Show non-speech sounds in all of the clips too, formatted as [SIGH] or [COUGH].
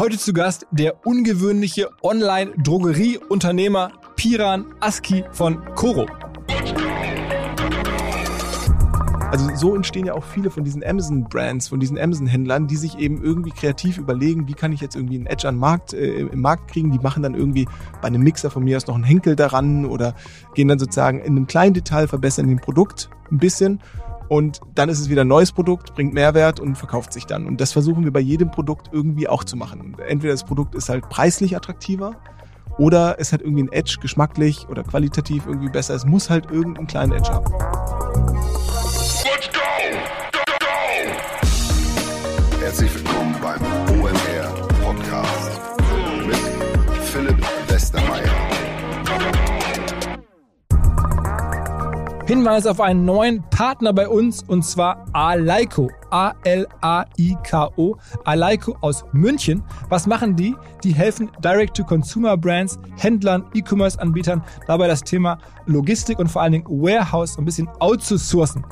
Heute zu Gast der ungewöhnliche Online-Drogerieunternehmer Piran Aski von Coro. Also so entstehen ja auch viele von diesen Amazon-Brands, von diesen Amazon-Händlern, die sich eben irgendwie kreativ überlegen, wie kann ich jetzt irgendwie einen Edge an Markt, äh, im Markt kriegen. Die machen dann irgendwie bei einem Mixer von mir aus noch einen Henkel daran oder gehen dann sozusagen in einem kleinen Detail verbessern den Produkt ein bisschen und dann ist es wieder ein neues Produkt, bringt Mehrwert und verkauft sich dann. Und das versuchen wir bei jedem Produkt irgendwie auch zu machen. Entweder das Produkt ist halt preislich attraktiver oder es hat irgendwie ein Edge geschmacklich oder qualitativ irgendwie besser. Es muss halt irgendeinen kleinen Edge haben. Herzlich willkommen beim Hinweis auf einen neuen Partner bei uns und zwar Alaiko. A-L-A-I-K-O. Alaiko aus München. Was machen die? Die helfen Direct-to-Consumer-Brands, Händlern, E-Commerce-Anbietern dabei das Thema Logistik und vor allen Dingen Warehouse ein bisschen outzusourcen.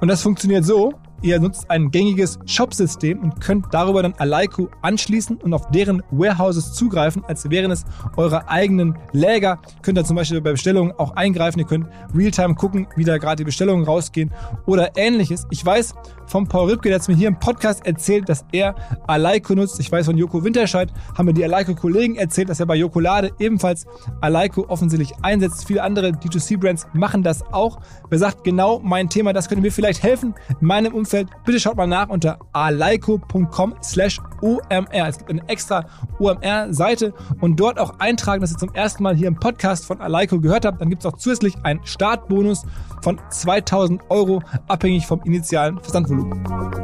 Und das funktioniert so, Ihr nutzt ein gängiges Shop-System und könnt darüber dann Alaiko anschließen und auf deren Warehouses zugreifen, als wären es eure eigenen Läger. Könnt ihr zum Beispiel bei Bestellungen auch eingreifen. Ihr könnt Realtime gucken, wie da gerade die Bestellungen rausgehen oder ähnliches. Ich weiß von Paul Ripke, der hat mir hier im Podcast erzählt, dass er Alaiko nutzt. Ich weiß von Joko Winterscheid, haben mir die Alaiko-Kollegen erzählt, dass er bei Jokolade ebenfalls Alaiko offensichtlich einsetzt. Viele andere D2C-Brands machen das auch. Wer sagt, genau mein Thema, das könnte mir vielleicht helfen in meinem Umfeld bitte schaut mal nach unter alaiko.com slash OMR. Es gibt eine extra OMR-Seite und dort auch eintragen, dass ihr zum ersten Mal hier im Podcast von Alaiko gehört habt. Dann gibt es auch zusätzlich einen Startbonus von 2000 Euro, abhängig vom initialen Versandvolumen.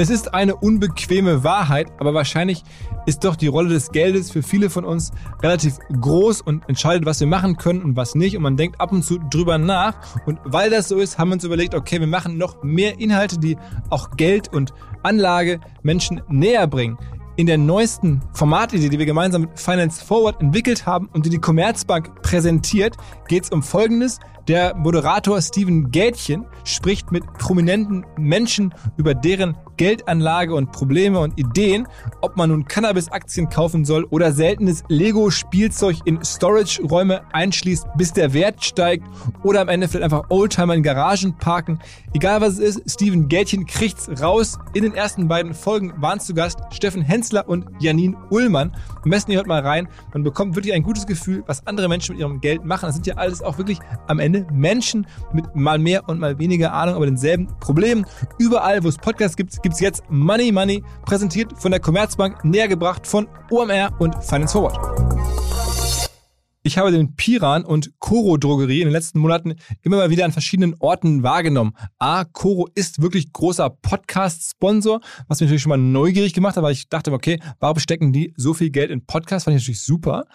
Es ist eine unbequeme Wahrheit, aber wahrscheinlich ist doch die Rolle des Geldes für viele von uns relativ groß und entscheidet, was wir machen können und was nicht. Und man denkt ab und zu drüber nach. Und weil das so ist, haben wir uns überlegt, okay, wir machen noch mehr Inhalte, die auch Geld und Anlage Menschen näher bringen. In der neuesten Formatidee, die wir gemeinsam mit Finance Forward entwickelt haben und die die Commerzbank präsentiert, geht es um Folgendes. Der Moderator Steven Gätchen spricht mit prominenten Menschen über deren Geldanlage und Probleme und Ideen, ob man nun Cannabis-Aktien kaufen soll oder seltenes Lego-Spielzeug in Storage-Räume einschließt, bis der Wert steigt oder am Ende vielleicht einfach Oldtimer in Garagen parken. Egal was es ist, Steven Gätchen kriegt's raus. In den ersten beiden Folgen waren zu Gast Steffen Hensler und Janine Ullmann. Am besten ihr hört mal rein. Man bekommt wirklich ein gutes Gefühl, was andere Menschen mit ihrem Geld machen. Das sind ja alles auch wirklich am Ende Menschen mit mal mehr und mal weniger Ahnung, aber denselben Problemen. Überall, wo es Podcasts gibt, gibt es jetzt Money Money, präsentiert von der Commerzbank, näher gebracht von OMR und Finance Forward. Ich habe den Piran und Coro Drogerie in den letzten Monaten immer mal wieder an verschiedenen Orten wahrgenommen. A, Coro ist wirklich großer Podcast-Sponsor, was mich natürlich schon mal neugierig gemacht hat, weil ich dachte, okay, warum stecken die so viel Geld in Podcasts? Fand ich natürlich super.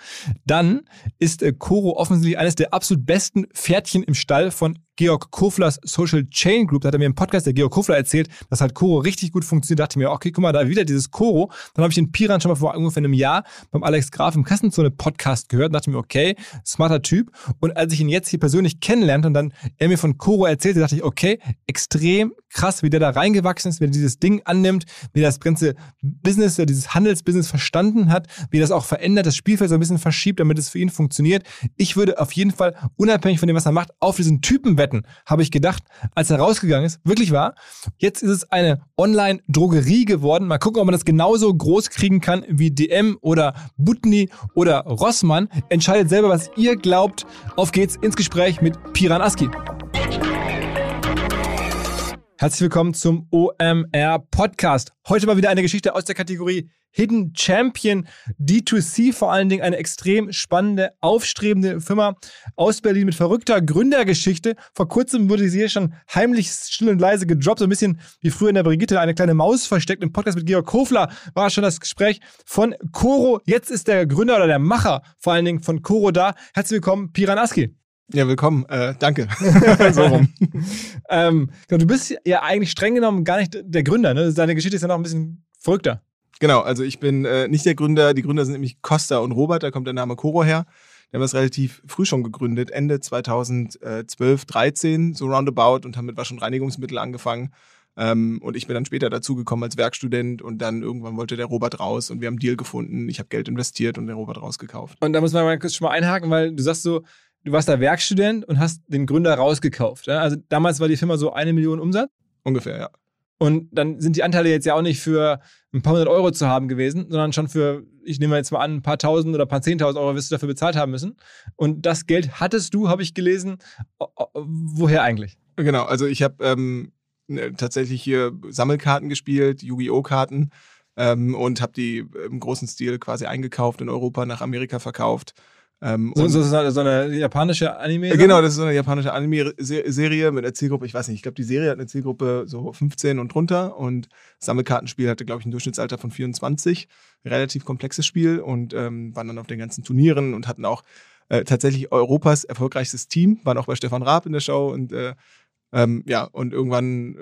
Dann ist äh, Coro offensichtlich eines der absolut besten Pferdchen im Stall von Georg Koflers Social Chain Group. Da hat er mir im Podcast der Georg Kofler erzählt, dass halt Coro richtig gut funktioniert. Da dachte ich mir, okay, guck mal, da wieder dieses Coro. Dann habe ich den Piran schon mal vor ungefähr einem Jahr beim Alex Graf im Kassenzone Podcast gehört und dachte mir, okay, smarter Typ. Und als ich ihn jetzt hier persönlich kennenlernte und dann er mir von Coro erzählte, dachte ich, okay, extrem krass, wie der da reingewachsen ist, wie er dieses Ding annimmt, wie er das ganze Business, dieses Handelsbusiness verstanden hat, wie das auch verändert, das Spielfeld so ein bisschen verschiebt, damit es für ihn funktioniert. Ich würde auf jeden Fall, unabhängig von dem, was er macht, auf diesen Typen wetten, habe ich gedacht, als er rausgegangen ist. Wirklich wahr. Jetzt ist es eine Online-Drogerie geworden. Mal gucken, ob man das genauso groß kriegen kann wie DM oder Butni oder Rossmann. Entscheidet selber, was ihr glaubt. Auf geht's ins Gespräch mit Piran Aski. Herzlich willkommen zum OMR Podcast. Heute mal wieder eine Geschichte aus der Kategorie Hidden Champion D2C, vor allen Dingen eine extrem spannende, aufstrebende Firma aus Berlin mit verrückter Gründergeschichte. Vor kurzem wurde sie hier schon heimlich still und leise gedroppt, so ein bisschen wie früher in der Brigitte eine kleine Maus versteckt. Im Podcast mit Georg Kofler war schon das Gespräch von Coro. Jetzt ist der Gründer oder der Macher vor allen Dingen von Coro da. Herzlich willkommen, Piran Aski. Ja, willkommen. Äh, danke. [LAUGHS] so rum. ähm, du bist ja eigentlich streng genommen gar nicht der Gründer. Ne? Deine Geschichte ist ja noch ein bisschen verrückter. Genau, also ich bin äh, nicht der Gründer. Die Gründer sind nämlich Costa und Robert. Da kommt der Name Coro her. Wir haben das relativ früh schon gegründet, Ende 2012, 13, so roundabout und haben mit Wasch- und Reinigungsmittel angefangen. Ähm, und ich bin dann später dazugekommen als Werkstudent und dann irgendwann wollte der Robert raus und wir haben einen Deal gefunden. Ich habe Geld investiert und den Robert rausgekauft. Und da muss man mal kurz schon mal einhaken, weil du sagst so, du warst da Werkstudent und hast den Gründer rausgekauft. Ja? Also damals war die Firma so eine Million Umsatz. Ungefähr, ja. Und dann sind die Anteile jetzt ja auch nicht für ein paar hundert Euro zu haben gewesen, sondern schon für, ich nehme jetzt mal an, ein paar tausend oder ein paar zehntausend Euro wirst du dafür bezahlt haben müssen. Und das Geld hattest du, habe ich gelesen. Woher eigentlich? Genau, also ich habe ähm, ne, tatsächlich hier Sammelkarten gespielt, Yu-Gi-Oh! Karten ähm, und habe die im großen Stil quasi eingekauft in Europa, nach Amerika verkauft. Ähm, so, so, so, eine japanische Anime? -Serie? Genau, das ist so eine japanische Anime-Serie mit einer Zielgruppe, ich weiß nicht, ich glaube, die Serie hat eine Zielgruppe so 15 und drunter und Sammelkartenspiel hatte, glaube ich, ein Durchschnittsalter von 24. Relativ komplexes Spiel und ähm, waren dann auf den ganzen Turnieren und hatten auch äh, tatsächlich Europas erfolgreichstes Team, waren auch bei Stefan Raab in der Show und äh, ähm, ja, und irgendwann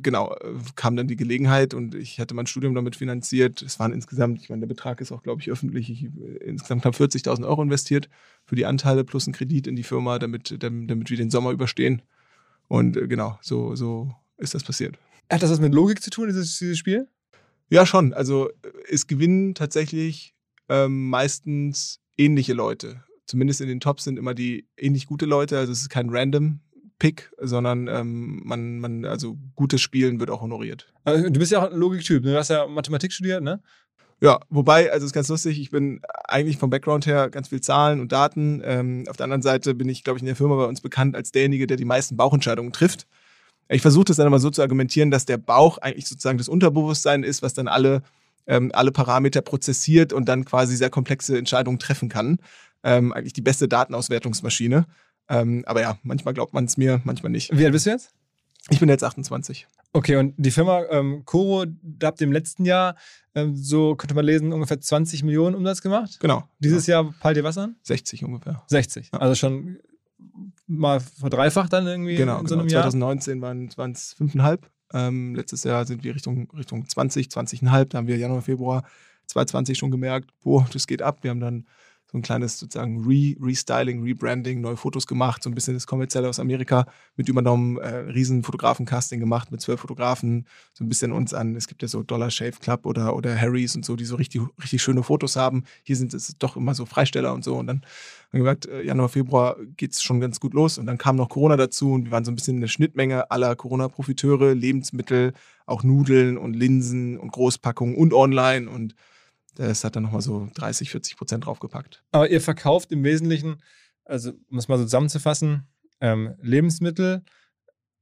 genau, äh, kam dann die Gelegenheit und ich hatte mein Studium damit finanziert. Es waren insgesamt, ich meine, der Betrag ist auch, glaube ich, öffentlich, ich, äh, insgesamt knapp 40.000 Euro investiert für die Anteile plus ein Kredit in die Firma, damit, damit wir den Sommer überstehen. Und äh, genau, so, so ist das passiert. Hat das was mit Logik zu tun, dieses, dieses Spiel? Ja, schon. Also es gewinnen tatsächlich ähm, meistens ähnliche Leute. Zumindest in den Tops sind immer die ähnlich gute Leute. Also es ist kein Random Pick, sondern ähm, man, man, also gutes Spielen wird auch honoriert. Also, du bist ja auch ein Logiktyp, ne? du hast ja Mathematik studiert, ne? Ja, wobei, also ist ganz lustig, ich bin eigentlich vom Background her ganz viel Zahlen und Daten. Ähm, auf der anderen Seite bin ich, glaube ich, in der Firma bei uns bekannt als derjenige, der die meisten Bauchentscheidungen trifft. Ich versuche das dann immer so zu argumentieren, dass der Bauch eigentlich sozusagen das Unterbewusstsein ist, was dann alle, ähm, alle Parameter prozessiert und dann quasi sehr komplexe Entscheidungen treffen kann. Ähm, eigentlich die beste Datenauswertungsmaschine. Ähm, aber ja, manchmal glaubt man es mir, manchmal nicht. Wie alt bist du jetzt? Ich bin jetzt 28. Okay, und die Firma ähm, Coro, da habt ihr im letzten Jahr, ähm, so könnte man lesen, ungefähr 20 Millionen Umsatz gemacht. Genau. Dieses genau. Jahr peilt ihr was an? 60 ungefähr. 60. Ja. Also schon mal verdreifacht dann irgendwie genau, in so genau. einem Jahr? 2019 waren es 5,5. Ähm, letztes Jahr sind wir Richtung, Richtung 20, 20,5. Da haben wir Januar, Februar 2020 schon gemerkt, boah, das geht ab. Wir haben dann so ein kleines sozusagen Re Restyling, Rebranding, neue Fotos gemacht, so ein bisschen das Kommerzielle aus Amerika mit übernommen, äh, riesen Fotografen-Casting gemacht mit zwölf Fotografen, so ein bisschen uns an, es gibt ja so Dollar Shave Club oder, oder Harrys und so, die so richtig, richtig schöne Fotos haben. Hier sind es doch immer so Freisteller und so. Und dann haben wir gesagt, äh, Januar, Februar geht es schon ganz gut los. Und dann kam noch Corona dazu und wir waren so ein bisschen eine Schnittmenge aller Corona-Profiteure, Lebensmittel, auch Nudeln und Linsen und Großpackungen und online. Und das hat dann nochmal so 30, 40 Prozent draufgepackt. Aber ihr verkauft im Wesentlichen, also um es mal so zusammenzufassen, ähm, Lebensmittel,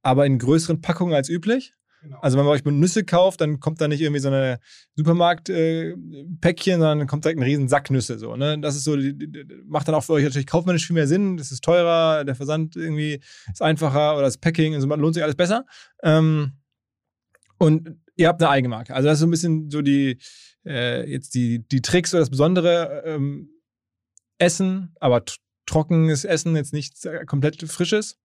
aber in größeren Packungen als üblich. Genau. Also wenn man euch Nüsse kauft, dann kommt da nicht irgendwie so eine Supermarkt-Päckchen, äh, sondern dann kommt direkt ein riesen Sack Nüsse. So, ne? Das ist so, die, die, macht dann auch für euch natürlich kaufmännisch viel mehr Sinn. Das ist teurer, der Versand irgendwie ist einfacher oder das Packing, also lohnt sich alles besser. Ähm, und ihr habt eine Eigenmarke. Also das ist so ein bisschen so die, äh, jetzt die, die Tricks oder das besondere ähm, Essen, aber trockenes Essen, jetzt nicht komplett frisches,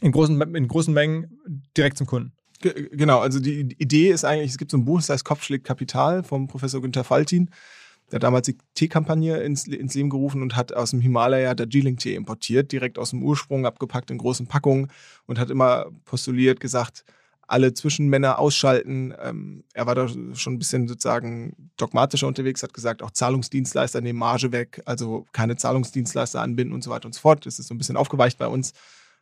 in großen, in großen Mengen direkt zum Kunden. Genau, also die Idee ist eigentlich, es gibt so ein Buch, das heißt Kopf Kapital vom Professor Günther Faltin. Der hat damals die Teekampagne ins, ins Leben gerufen und hat aus dem Himalaya Darjeeling-Tee importiert, direkt aus dem Ursprung, abgepackt in großen Packungen und hat immer postuliert, gesagt, alle Zwischenmänner ausschalten. Ähm, er war da schon ein bisschen sozusagen dogmatischer unterwegs, hat gesagt, auch Zahlungsdienstleister nehmen Marge weg, also keine Zahlungsdienstleister anbinden und so weiter und so fort. Das ist so ein bisschen aufgeweicht bei uns.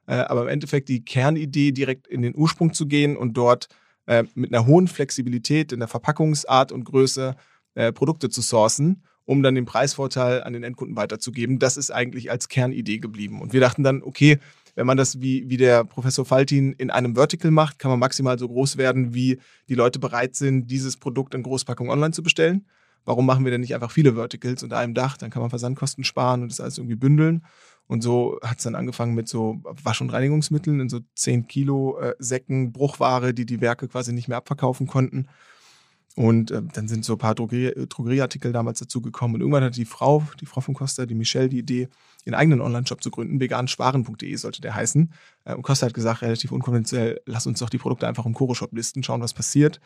Äh, aber im Endeffekt die Kernidee, direkt in den Ursprung zu gehen und dort äh, mit einer hohen Flexibilität in der Verpackungsart und Größe äh, Produkte zu sourcen, um dann den Preisvorteil an den Endkunden weiterzugeben. Das ist eigentlich als Kernidee geblieben. Und wir dachten dann, okay, wenn man das wie, wie der Professor Faltin in einem Vertical macht, kann man maximal so groß werden, wie die Leute bereit sind, dieses Produkt in Großpackung online zu bestellen. Warum machen wir denn nicht einfach viele Verticals unter einem Dach? Dann kann man Versandkosten sparen und das alles irgendwie bündeln. Und so hat es dann angefangen mit so Wasch- und Reinigungsmitteln in so 10 Kilo äh, Säcken, Bruchware, die die Werke quasi nicht mehr abverkaufen konnten. Und äh, dann sind so ein paar Drogerie Drogerieartikel damals dazugekommen. Und irgendwann hat die Frau, die Frau von Costa, die Michelle, die Idee, ihren eigenen Online-Shop zu gründen. vegansparen.de sollte der heißen. Äh, und Costa hat gesagt, relativ unkonventionell, lass uns doch die Produkte einfach im Koro-Shop listen, schauen, was passiert.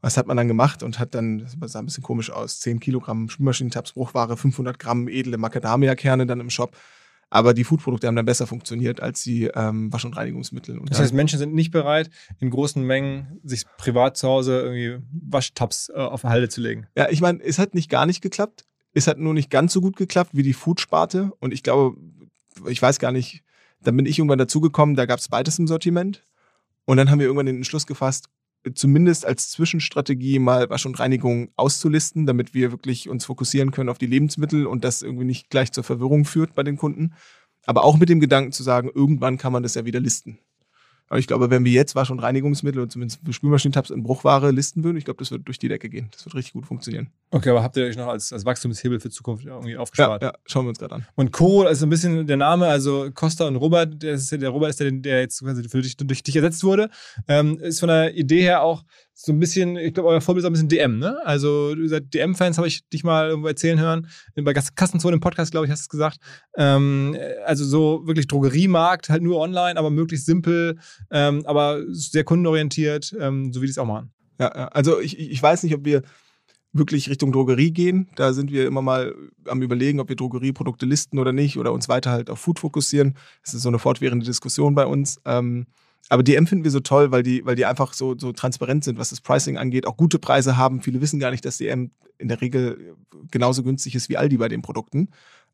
Was hat man dann gemacht und hat dann, das sah ein bisschen komisch aus, 10 Kilogramm Spülmaschinentabs, Bruchware, 500 Gramm edle Macadamia-Kerne dann im Shop Aber die Foodprodukte haben dann besser funktioniert als die ähm, Wasch- und Reinigungsmittel. Und Das heißt, Menschen sind nicht bereit, in großen Mengen sich privat zu Hause irgendwie Waschtabs äh, auf Halde zu legen. Ja, ich meine, es hat nicht gar nicht geklappt. Es hat nur nicht ganz so gut geklappt wie die Food-Sparte. Und ich glaube, ich weiß gar nicht, dann bin ich irgendwann dazugekommen, da gab es beides im Sortiment. Und dann haben wir irgendwann den Entschluss gefasst, zumindest als Zwischenstrategie mal Wasch und Reinigung auszulisten, damit wir wirklich uns fokussieren können auf die Lebensmittel und das irgendwie nicht gleich zur Verwirrung führt bei den Kunden. Aber auch mit dem Gedanken zu sagen, irgendwann kann man das ja wieder listen. Aber ich glaube, wenn wir jetzt Wasch- und Reinigungsmittel und zumindest Spülmaschinentabs in Bruchware listen würden, ich glaube, das wird durch die Decke gehen. Das wird richtig gut funktionieren. Okay, aber habt ihr euch noch als, als Wachstumshebel für Zukunft irgendwie Ja, aufgespart? ja, schauen wir uns gerade an. Und Co. ist ein bisschen der Name, also Costa und Robert, der, ist, ja- der Robert ist der, der jetzt quasi für dich, durch dich ersetzt wurde, ähm, ist von der Idee her auch so ein bisschen, ich glaube, euer Vorbild ist ein bisschen DM, ne? Also, ihr seid DM-Fans, habe ich dich mal irgendwo erzählen hören. Bei Kassenzone im Podcast, glaube ich, hast du es gesagt. Ähm, also, so wirklich Drogeriemarkt, halt nur online, aber möglichst simpel, ähm, aber sehr kundenorientiert, ähm, so wie die es auch machen. Ja, also ich, ich weiß nicht, ob wir wirklich Richtung Drogerie gehen. Da sind wir immer mal am überlegen, ob wir Drogerieprodukte listen oder nicht oder uns weiter halt auf Food fokussieren. Das ist so eine fortwährende Diskussion bei uns. Aber DM finden wir so toll, weil die, weil die einfach so, so transparent sind, was das Pricing angeht, auch gute Preise haben. Viele wissen gar nicht, dass DM in der Regel genauso günstig ist wie Aldi bei den Produkten.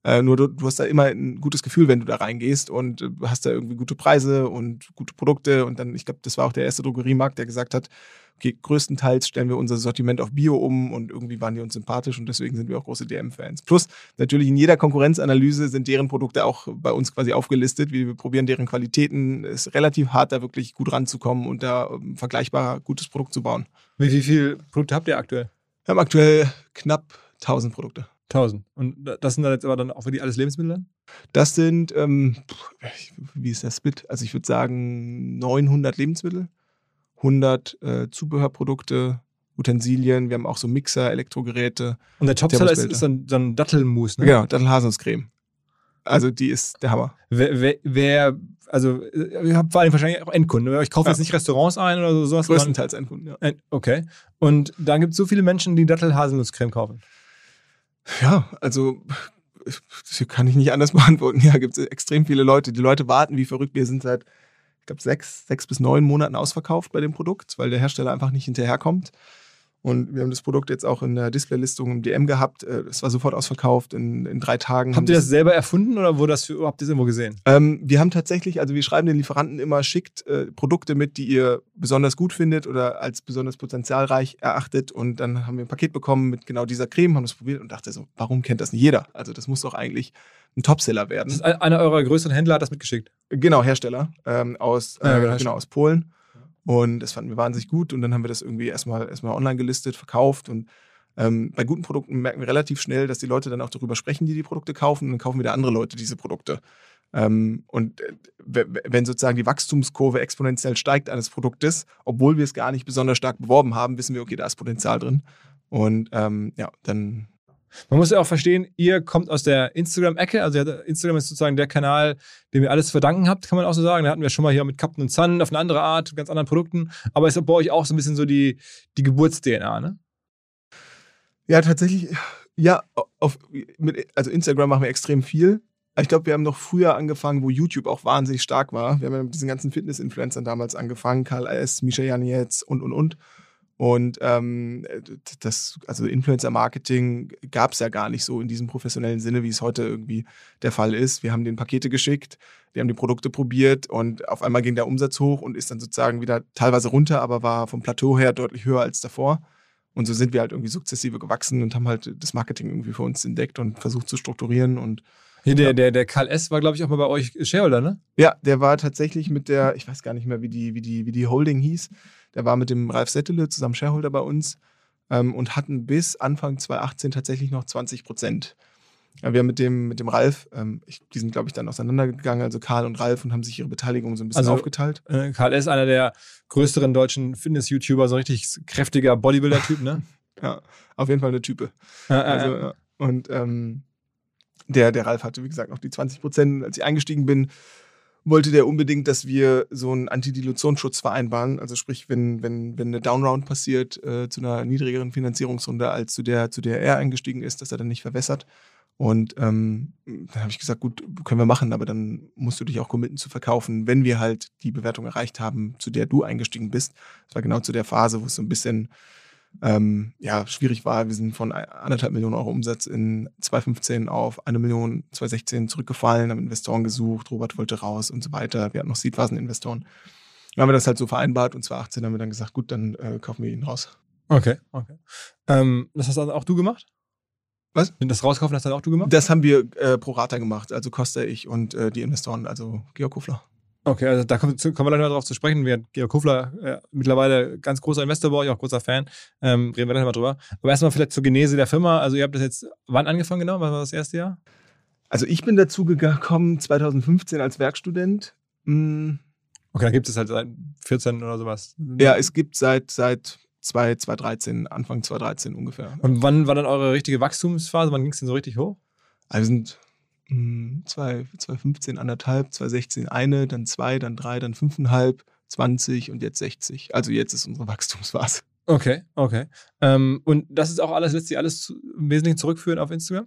Äh, nur du, du hast da immer ein gutes Gefühl, wenn du da reingehst und äh, hast da irgendwie gute Preise und gute Produkte. Und dann, ich glaube, das war auch der erste Drogeriemarkt, der gesagt hat, okay, größtenteils stellen wir unser Sortiment auf Bio um und irgendwie waren die uns sympathisch und deswegen sind wir auch große DM-Fans. Plus, natürlich in jeder Konkurrenzanalyse sind deren Produkte auch bei uns quasi aufgelistet. Wir probieren deren Qualitäten. Es ist relativ hart, da wirklich gut ranzukommen und da ähm, vergleichbar gutes Produkt zu bauen. Wie, wie viele Produkte habt ihr aktuell? Wir haben aktuell knapp 1000 Produkte. 1000. Und das sind dann jetzt aber dann auch wirklich alles Lebensmittel dann? Das sind, ähm, wie ist der Split? Also ich würde sagen 900 Lebensmittel, 100 äh, Zubehörprodukte, Utensilien. Wir haben auch so Mixer, Elektrogeräte. Und der Topseller ist, ist dann, dann Dattelmus, ne? Genau, Dattelhaselnusscreme. Also die ist der Hammer. Wer, wer, wer also, äh, ihr habt vor allem wahrscheinlich auch Endkunden. Ich kaufe Ja. jetzt nicht Restaurants ein oder so, sowas. Größtenteils ein Kunden, ja. Okay. Und dann gibt es so viele Menschen, die Dattel-Haselnusscreme kaufen. Ja, also das kann ich nicht anders [LAUGHS] beantworten. Ja, gibt es extrem viele Leute. Die Leute warten wie verrückt. Wir sind seit, ich glaube, sechs, sechs bis neun Monaten ausverkauft bei dem Produkt, weil der Hersteller einfach nicht hinterherkommt. Und wir haben das Produkt jetzt auch in der Displaylistung im DM gehabt. Äh, Es war sofort ausverkauft in, in drei Tagen. Habt ihr das selber erfunden oder wo das für, habt ihr es irgendwo gesehen? Ähm, wir haben tatsächlich, also wir schreiben den Lieferanten immer, schickt äh, Produkte mit, die ihr besonders gut findet oder als besonders potenzialreich erachtet. Und dann haben wir ein Paket bekommen mit genau dieser Creme, haben das probiert und dachte so, warum kennt das nicht jeder? Also das muss doch eigentlich ein Topseller werden. Das einer eurer größeren Händler hat das mitgeschickt. Genau, Hersteller ähm, aus, äh, Ja, genau, genau, Hersteller. aus Polen. Und das fanden wir wahnsinnig gut. Und dann haben wir das irgendwie erstmal, erstmal online gelistet, verkauft. Und ähm, bei guten Produkten merken wir relativ schnell, dass die Leute dann auch darüber sprechen, die die Produkte kaufen. Und dann kaufen wieder andere Leute diese Produkte. Ähm, und äh, wenn sozusagen die Wachstumskurve exponentiell steigt eines Produktes, obwohl wir es gar nicht besonders stark beworben haben, wissen wir, okay, da ist Potenzial drin. Und ähm, ja, dann Man muss ja auch verstehen, ihr kommt aus der Instagram-Ecke. Also Instagram ist sozusagen der Kanal, dem ihr alles zu verdanken habt, kann man auch so sagen. Da hatten wir schon mal hier mit Captain und Sun auf eine andere Art, ganz anderen Produkten. Aber ist bei euch auch so ein bisschen so die, die Geburts-DNA, ne? Ja, tatsächlich, ja, auf, mit, also Instagram machen wir extrem viel. Ich glaube, wir haben noch früher angefangen, wo YouTube auch wahnsinnig stark war. Wir haben ja mit diesen ganzen Fitness-Influencern damals angefangen, Karl S., Misha Janetz und, und, und. Und ähm, das, also Influencer-Marketing gab es ja gar nicht so in diesem professionellen Sinne, wie es heute irgendwie der Fall ist. Wir haben den Pakete geschickt, die haben die Produkte probiert und auf einmal ging der Umsatz hoch und ist dann sozusagen wieder teilweise runter, aber war vom Plateau her deutlich höher als davor. Und so sind wir halt irgendwie sukzessive gewachsen und haben halt das Marketing irgendwie für uns entdeckt und versucht zu strukturieren. Und Hier, der, der, der Karl S. war, glaube ich, auch mal bei euch Shareholder, ne? ja, der war tatsächlich mit der, ich weiß gar nicht mehr, wie die, wie die, wie die Holding hieß, der war mit dem Ralf Settele zusammen Shareholder bei uns ähm, und hatten bis Anfang 2018 tatsächlich noch 20 Prozent. Ja, wir haben mit dem, mit dem Ralf, ähm, ich, die sind, glaube ich, dann auseinandergegangen, also Karl und Ralf, und haben sich ihre Beteiligung so ein bisschen Also- aufgeteilt. Äh, Karl S., einer der größeren deutschen Fitness-YouTuber, so ein richtig kräftiger Bodybuilder-Typ, ne? [LAUGHS] Ja, auf jeden Fall eine Type. Äh, Also, ja. Und ähm, der, der Ralf hatte, wie gesagt, noch die 20 Prozent. Als ich eingestiegen bin, wollte der unbedingt, dass wir so einen Antidilutionsschutz vereinbaren. Also sprich, wenn, wenn, wenn eine Downround passiert äh, zu einer niedrigeren Finanzierungsrunde, als zu der, zu der er eingestiegen ist, dass er dann nicht verwässert. Und ähm, dann habe ich gesagt, gut, können wir machen, aber dann musst du dich auch committen zu verkaufen, wenn wir halt die Bewertung erreicht haben, zu der du eingestiegen bist. Das war genau zu der Phase, wo es so ein bisschen ähm, ja, schwierig war. Wir sind von anderthalb Millionen Euro Umsatz in 2015 auf eine Million 2016 zurückgefallen, haben Investoren gesucht, Robert wollte raus und so weiter. Wir hatten noch Seedphasen-Investoren. Dann haben wir das halt so vereinbart und 2018 haben wir dann gesagt, gut, dann äh, kaufen wir ihn raus. Okay, okay. Ähm, das hast auch du gemacht? Was? Das Rauskaufen hast dann auch du gemacht? Das haben wir äh, pro Rata gemacht, also Costa, ich und äh, die Investoren, also Georg Kufler. Okay, also da kommen, kommen wir gleich mal drauf zu sprechen. Wir, Georg Kufler, äh, mittlerweile ganz großer Investor bei euch, auch großer Fan. Ähm, reden wir gleich mal drüber. Aber erstmal vielleicht zur Genese der Firma. Also ihr habt das jetzt, wann angefangen genau? Was war das erste Jahr? Also ich bin dazu gekommen 2015 als Werkstudent. Hm. Okay, dann gibt es halt seit 14 oder sowas. Ja, es gibt seit, seit 2013, Anfang 2013 ungefähr. Und wann war dann eure richtige Wachstumsphase? Wann ging es denn so richtig hoch? Also wir sind mh, 2015 anderthalb, 2016 eine, dann zwei, dann drei, dann fünfeinhalb, 20 und jetzt 60. Also jetzt ist unsere [LAUGHS] Wachstumsphase. Okay, okay. Ähm, und das ist auch alles, lässt sich alles zu, im Wesentlichen zurückführen auf Instagram?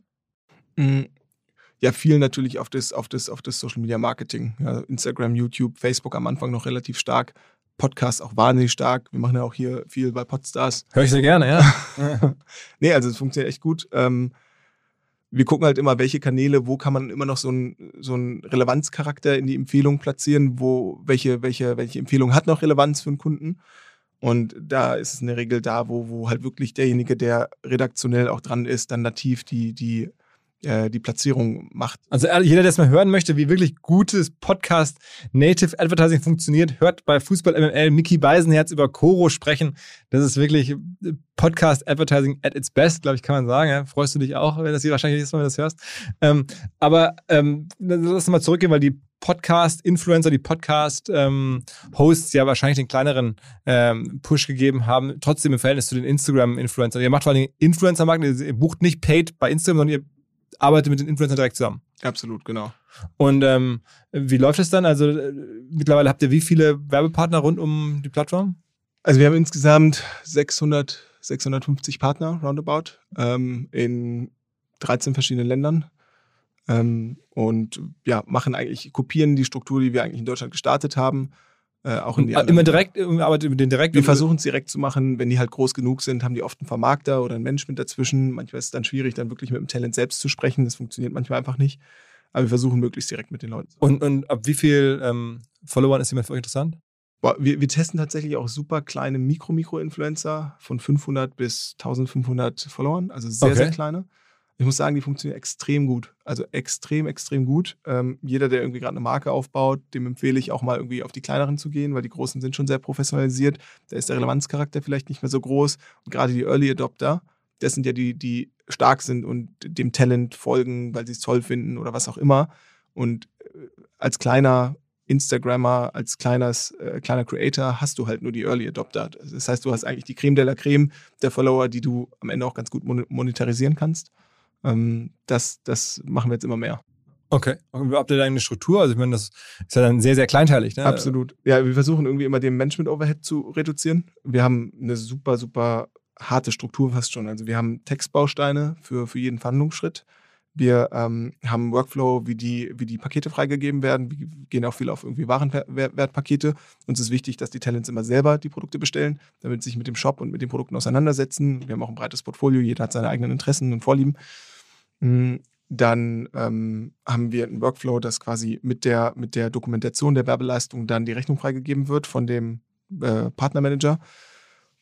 Mhm. Ja, viel natürlich auf das, auf das, auf das Social Media Marketing. Ja, Instagram, YouTube, Facebook am Anfang noch relativ stark. Podcast auch wahnsinnig stark. Wir machen ja auch hier viel bei Podstars. Höre ich sehr gerne, [LAUGHS] ja. nee, also es funktioniert echt gut. Ähm, wir gucken halt immer, welche Kanäle, wo kann man immer noch so einen so Relevanzcharakter in die Empfehlung platzieren, wo welche, welche, welche Empfehlung hat noch Relevanz für einen Kunden. Und da ist es in der Regel da, wo, wo halt wirklich derjenige, der redaktionell auch dran ist, dann nativ die, die äh, die Platzierung macht. Also jeder, der es mal hören möchte, wie wirklich gutes Podcast Native Advertising funktioniert, hört bei Fußball MML Mickey Beisenherz über Coro sprechen. Das ist wirklich äh, Podcast Advertising at its best, glaube ich, kann man sagen. Ja? Freust du dich auch, wenn das hier wahrscheinlich ist, wenn du das hörst. Ähm, aber ähm, lass uns mal zurückgehen, weil die Podcast-Influencer, die Podcast-Hosts ähm, ja wahrscheinlich den kleineren ähm, Push gegeben haben, trotzdem im Verhältnis zu den Instagram-Influencern. Ihr macht vor allem Influencer-Marketing, ihr bucht nicht paid bei Instagram, sondern ihr arbeite mit den Influencern direkt zusammen. Absolut, genau. Und ähm, wie läuft es dann? Also äh, mittlerweile habt ihr wie viele Werbepartner rund um die Plattform? Also wir haben insgesamt 600, 650 Partner roundabout ähm, in 13 verschiedenen Ländern. Ähm, und ja, machen eigentlich, kopieren die Struktur, die wir eigentlich in Deutschland gestartet haben, äh, auch in die Immer direkt, arbeitet mit denen direkt? Wir versuchen es direkt zu machen. Wenn die halt groß genug sind, haben die oft einen Vermarkter oder ein Management dazwischen. Manchmal ist es dann schwierig, dann wirklich mit dem Talent selbst zu sprechen. Das funktioniert manchmal einfach nicht. Aber wir versuchen möglichst direkt mit den Leuten. Und, und ab wie viel ähm, Followern ist jemand für euch interessant? Boah, wir, wir, testen tatsächlich auch super kleine Mikro-Mikro-Influencer von 500 bis 1500 Followern, also sehr, okay. sehr kleine. Ich muss sagen, die funktionieren extrem gut. Also extrem, extrem gut. Ähm, jeder, der irgendwie gerade eine Marke aufbaut, dem empfehle ich auch mal irgendwie auf die kleineren zu gehen, weil die großen sind schon sehr professionalisiert. Da ist der Relevanzcharakter vielleicht nicht mehr so groß. Und gerade die Early Adopter, das sind ja die, die stark sind und dem Talent folgen, weil sie es toll finden oder was auch immer. Und äh, als kleiner Instagrammer, als kleines, äh, kleiner Creator hast du halt nur die Early Adopter. Das heißt, du hast eigentlich die Creme de la Creme der Follower, die du am Ende auch ganz gut monetarisieren kannst. Ähm, das, das machen wir jetzt immer mehr. Okay. Habt ihr da eine Struktur? Also ich meine, das ist ja dann sehr, sehr kleinteilig. Ne? Absolut. Ja, wir versuchen irgendwie immer den Management-Overhead zu reduzieren. Wir haben eine super, super harte Struktur fast schon. Also wir haben Textbausteine für, für jeden Verhandlungsschritt. Wir ähm, haben einen Workflow, wie die, wie die Pakete freigegeben werden. Wir gehen auch viel auf irgendwie Warenwertpakete. Uns ist wichtig, dass die Talents immer selber die Produkte bestellen, damit sie sich mit dem Shop und mit den Produkten auseinandersetzen. Wir haben auch ein breites Portfolio, jeder hat seine eigenen Interessen und Vorlieben. Hm, dann ähm, haben wir einen Workflow, dass quasi mit der, mit der Dokumentation der Werbeleistung dann die Rechnung freigegeben wird von dem äh, Partnermanager.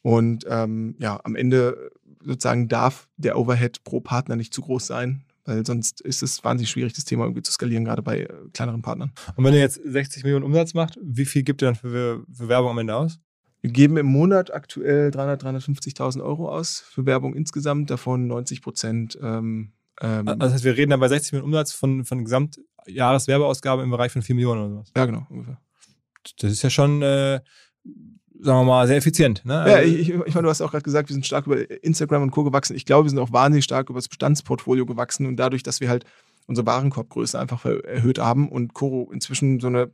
Und ähm, ja, am Ende sozusagen darf der Overhead pro Partner nicht zu groß sein, weil sonst ist es wahnsinnig schwierig, das Thema irgendwie zu skalieren, gerade bei äh, kleineren Partnern. Und wenn ihr jetzt 60 Millionen Umsatz macht, wie viel gibt ihr dann für, für Werbung am Ende aus? Wir geben im Monat aktuell 300, 350.000 Euro aus für Werbung insgesamt, davon 90 Prozent. Ähm, ähm, also das heißt, wir reden dann bei 60 Millionen Umsatz von, von Gesamtjahreswerbeausgabe im Bereich von 4 Millionen oder sowas. Ja, genau, ungefähr. Das ist ja schon, äh, sagen wir mal, sehr effizient. Ne? Also ja, ich, ich meine, du hast auch gerade gesagt, wir sind stark über Instagram und Co. gewachsen. Ich glaube, wir sind auch wahnsinnig stark über das Bestandsportfolio gewachsen und dadurch, dass wir halt unsere Warenkorbgröße einfach erhöht haben und Coro inzwischen so eine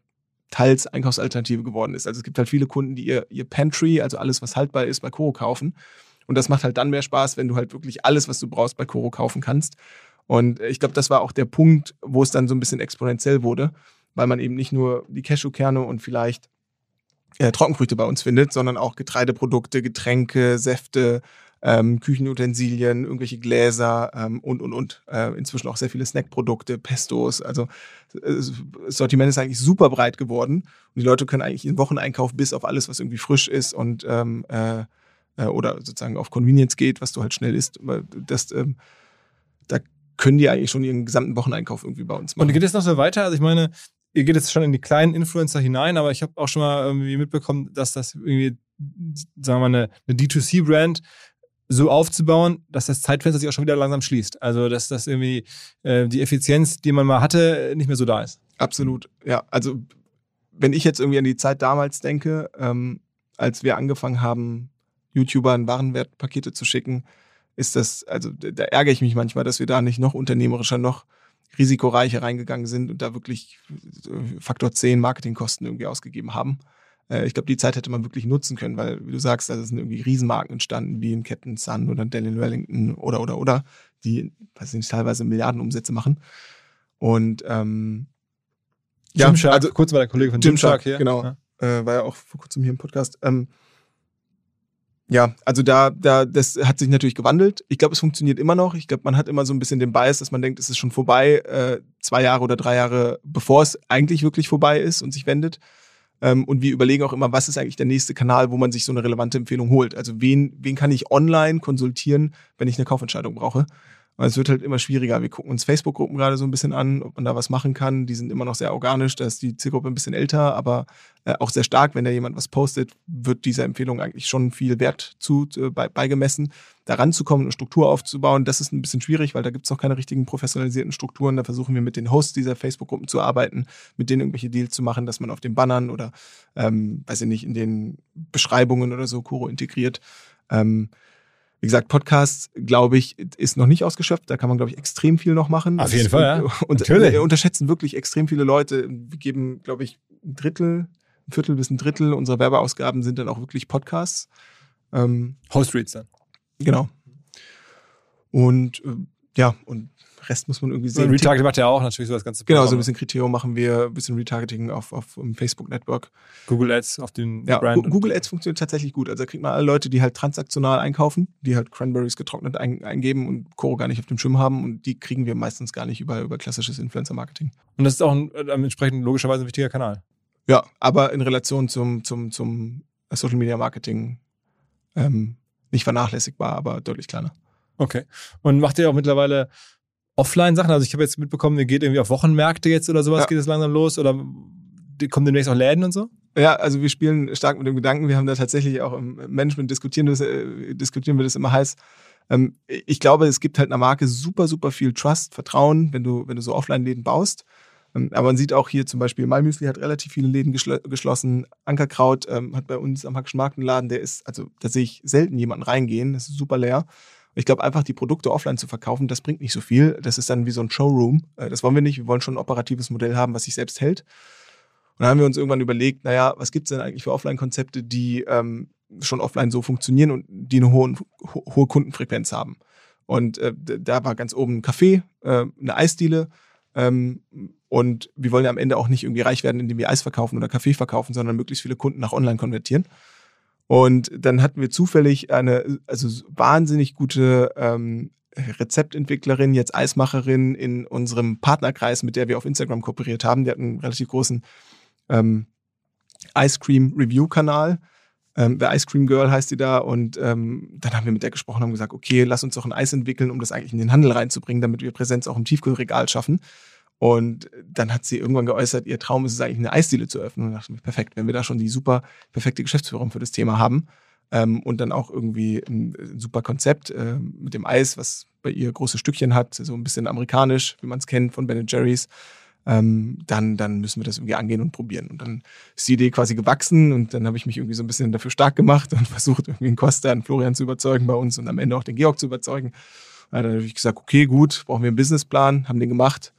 teils Einkaufsalternative geworden ist. Also es gibt halt viele Kunden, die ihr, ihr Pantry, also alles, was haltbar ist, bei Coro kaufen. Und das macht halt dann mehr Spaß, wenn du halt wirklich alles, was du brauchst, bei Coro kaufen kannst. Und ich glaube, das war auch der Punkt, wo es dann so ein bisschen exponentiell wurde, weil man eben nicht nur die Cashewkerne und vielleicht äh, Trockenfrüchte bei uns findet, sondern auch Getreideprodukte, Getränke, Säfte, ähm, Küchenutensilien, irgendwelche Gläser ähm, und, und, und. Äh, inzwischen auch sehr viele Snackprodukte, Pestos. Also äh, das Sortiment ist eigentlich super breit geworden. Und die Leute können eigentlich ihren Wocheneinkauf bis auf alles, was irgendwie frisch ist und ähm, äh, äh, oder sozusagen auf Convenience geht, was du halt schnell isst. Das, ähm, da können die eigentlich schon ihren gesamten Wocheneinkauf irgendwie bei uns machen. Und geht es noch so weiter? Also ich meine, ihr geht jetzt schon in die kleinen Influencer hinein, aber ich habe auch schon mal irgendwie mitbekommen, dass das irgendwie, sagen wir mal, eine, eine D2C-Brand so aufzubauen, dass das Zeitfenster sich auch schon wieder langsam schließt. Also dass das irgendwie äh, die Effizienz, die man mal hatte, nicht mehr so da ist. Absolut, ja. Also wenn ich jetzt irgendwie an die Zeit damals denke, ähm, als wir angefangen haben, YouTubern Warenwertpakete zu schicken, ist das, also da ärgere ich mich manchmal, dass wir da nicht noch unternehmerischer, noch risikoreicher reingegangen sind und da wirklich äh, Faktor 10 Marketingkosten irgendwie ausgegeben haben. Äh, ich glaube, die Zeit hätte man wirklich nutzen können, weil, wie du sagst, da sind irgendwie Riesenmarken entstanden, wie in Captain Sun oder Daniel Wellington oder, oder, oder, die, weiß nicht, teilweise Milliardenumsätze machen. Und, ähm, Jim ja, Shark, also, kurz war der Kollege von Jim, Jim Shark hier. Genau, ja. äh, war ja auch vor kurzem hier im Podcast. Ähm, ja, also da, da, das hat sich natürlich gewandelt. Ich glaube, es funktioniert immer noch. Ich glaube, man hat immer so ein bisschen den Bias, dass man denkt, es ist schon vorbei, äh, zwei Jahre oder drei Jahre, bevor es eigentlich wirklich vorbei ist und sich wendet. Ähm, und wir überlegen auch immer, was ist eigentlich der nächste Kanal, wo man sich so eine relevante Empfehlung holt. Also wen, wen kann ich online konsultieren, wenn ich eine Kaufentscheidung brauche? Weil es wird halt immer schwieriger. Wir gucken uns Facebook-Gruppen gerade so ein bisschen an, ob man da was machen kann. Die sind immer noch sehr organisch. Da ist die Zielgruppe ein bisschen älter, aber äh, auch sehr stark. Wenn da jemand was postet, wird dieser Empfehlung eigentlich schon viel Wert zu, äh, bei, beigemessen. Da ranzukommen und Struktur aufzubauen, das ist ein bisschen schwierig, weil da gibt es noch keine richtigen professionalisierten Strukturen. Da versuchen wir mit den Hosts dieser Facebook-Gruppen zu arbeiten, mit denen irgendwelche Deals zu machen, dass man auf den Bannern oder, ähm, weiß ich nicht, in den Beschreibungen oder so Kuro integriert. Ähm, wie gesagt, Podcasts, glaube ich, ist noch nicht ausgeschöpft. Da kann man, glaube ich, extrem viel noch machen. Auf jeden Fall, ja. Und Natürlich. unterschätzen wirklich extrem viele Leute. Wir geben, glaube ich, ein Drittel, ein Viertel bis ein Drittel unserer Werbeausgaben sind dann auch wirklich Podcasts. Ähm, Host Reads dann. Genau. Und äh, ja, und Rest muss man irgendwie sehen. Und Retargeting macht ja auch natürlich so das ganze Programm. Genau, so ein bisschen Kriterium machen wir, ein bisschen Retargeting auf, auf um Facebook Network. Google Ads auf den ja, Brand. Google Ads funktioniert tatsächlich gut. Also da kriegt man alle Leute, die halt transaktional einkaufen, die halt Cranberries getrocknet ein, eingeben und Koro gar nicht auf dem Schirm haben und die kriegen wir meistens gar nicht über, über klassisches Influencer-Marketing. Und das ist auch ein, äh, entsprechend logischerweise ein wichtiger Kanal. Ja, aber in Relation zum, zum, zum Social Media Marketing ähm, nicht vernachlässigbar, aber deutlich kleiner. Okay. Und macht ihr auch mittlerweile Offline-Sachen? Also ich habe jetzt mitbekommen, ihr geht irgendwie auf Wochenmärkte jetzt oder sowas, ja. geht es langsam los oder kommen demnächst auch Läden und so? Ja, also wir spielen stark mit dem Gedanken, wir haben da tatsächlich auch im Management diskutieren, das, äh, diskutieren wir das immer heiß. Ähm, ich glaube, es gibt halt einer Marke super, super viel Trust, Vertrauen, wenn du, wenn du so Offline-Läden baust. Ähm, aber man sieht auch hier zum Beispiel, Malmüsli hat relativ viele Läden geschl geschlossen. Ankerkraut ähm, hat bei uns am Hackischen Markenladen, der ist, also da sehe ich selten jemanden reingehen, das ist super leer. Ich glaube, einfach die Produkte offline zu verkaufen, das bringt nicht so viel. Das ist dann wie so ein Showroom. Äh, das wollen wir nicht. Wir wollen schon ein operatives Modell haben, was sich selbst hält. Und dann haben wir uns irgendwann überlegt, naja, was gibt es denn eigentlich für Offline-Konzepte, die ähm, schon offline so funktionieren und die eine hohe, hohe Kundenfrequenz haben. Und äh, da war ganz oben ein Café, äh, eine Eisdiele. Ähm, und wir wollen ja am Ende auch nicht irgendwie reich werden, indem wir Eis verkaufen oder Kaffee verkaufen, sondern möglichst viele Kunden nach online konvertieren. Und dann hatten wir zufällig eine also wahnsinnig gute ähm, Rezeptentwicklerin, jetzt Eismacherin in unserem Partnerkreis, mit der wir auf Instagram kooperiert haben. Die hat einen relativ großen ähm, Ice Cream Review Kanal. Ähm, The Ice Cream Girl heißt die da. Und ähm, dann haben wir mit der gesprochen und gesagt, okay, lass uns doch ein Eis entwickeln, um das eigentlich in den Handel reinzubringen, damit wir Präsenz auch im Tiefkühlregal schaffen. Und dann hat sie irgendwann geäußert, ihr Traum ist es eigentlich, eine Eisdiele zu öffnen. Und dachte mir, perfekt, wenn wir da schon die super perfekte Geschäftsführung für das Thema haben ähm, und dann auch irgendwie ein, ein super Konzept äh, mit dem Eis, was bei ihr große Stückchen hat, so ein bisschen amerikanisch, wie man es kennt von Ben Jerry's, ähm, dann, dann müssen wir das irgendwie angehen und probieren. Und dann ist die Idee quasi gewachsen und dann habe ich mich irgendwie so ein bisschen dafür stark gemacht und [LAUGHS] versucht, irgendwie einen Costa, einen Florian zu überzeugen bei uns und am Ende auch den Georg zu überzeugen. dann habe ich gesagt, okay, gut, brauchen wir einen Businessplan, haben den gemacht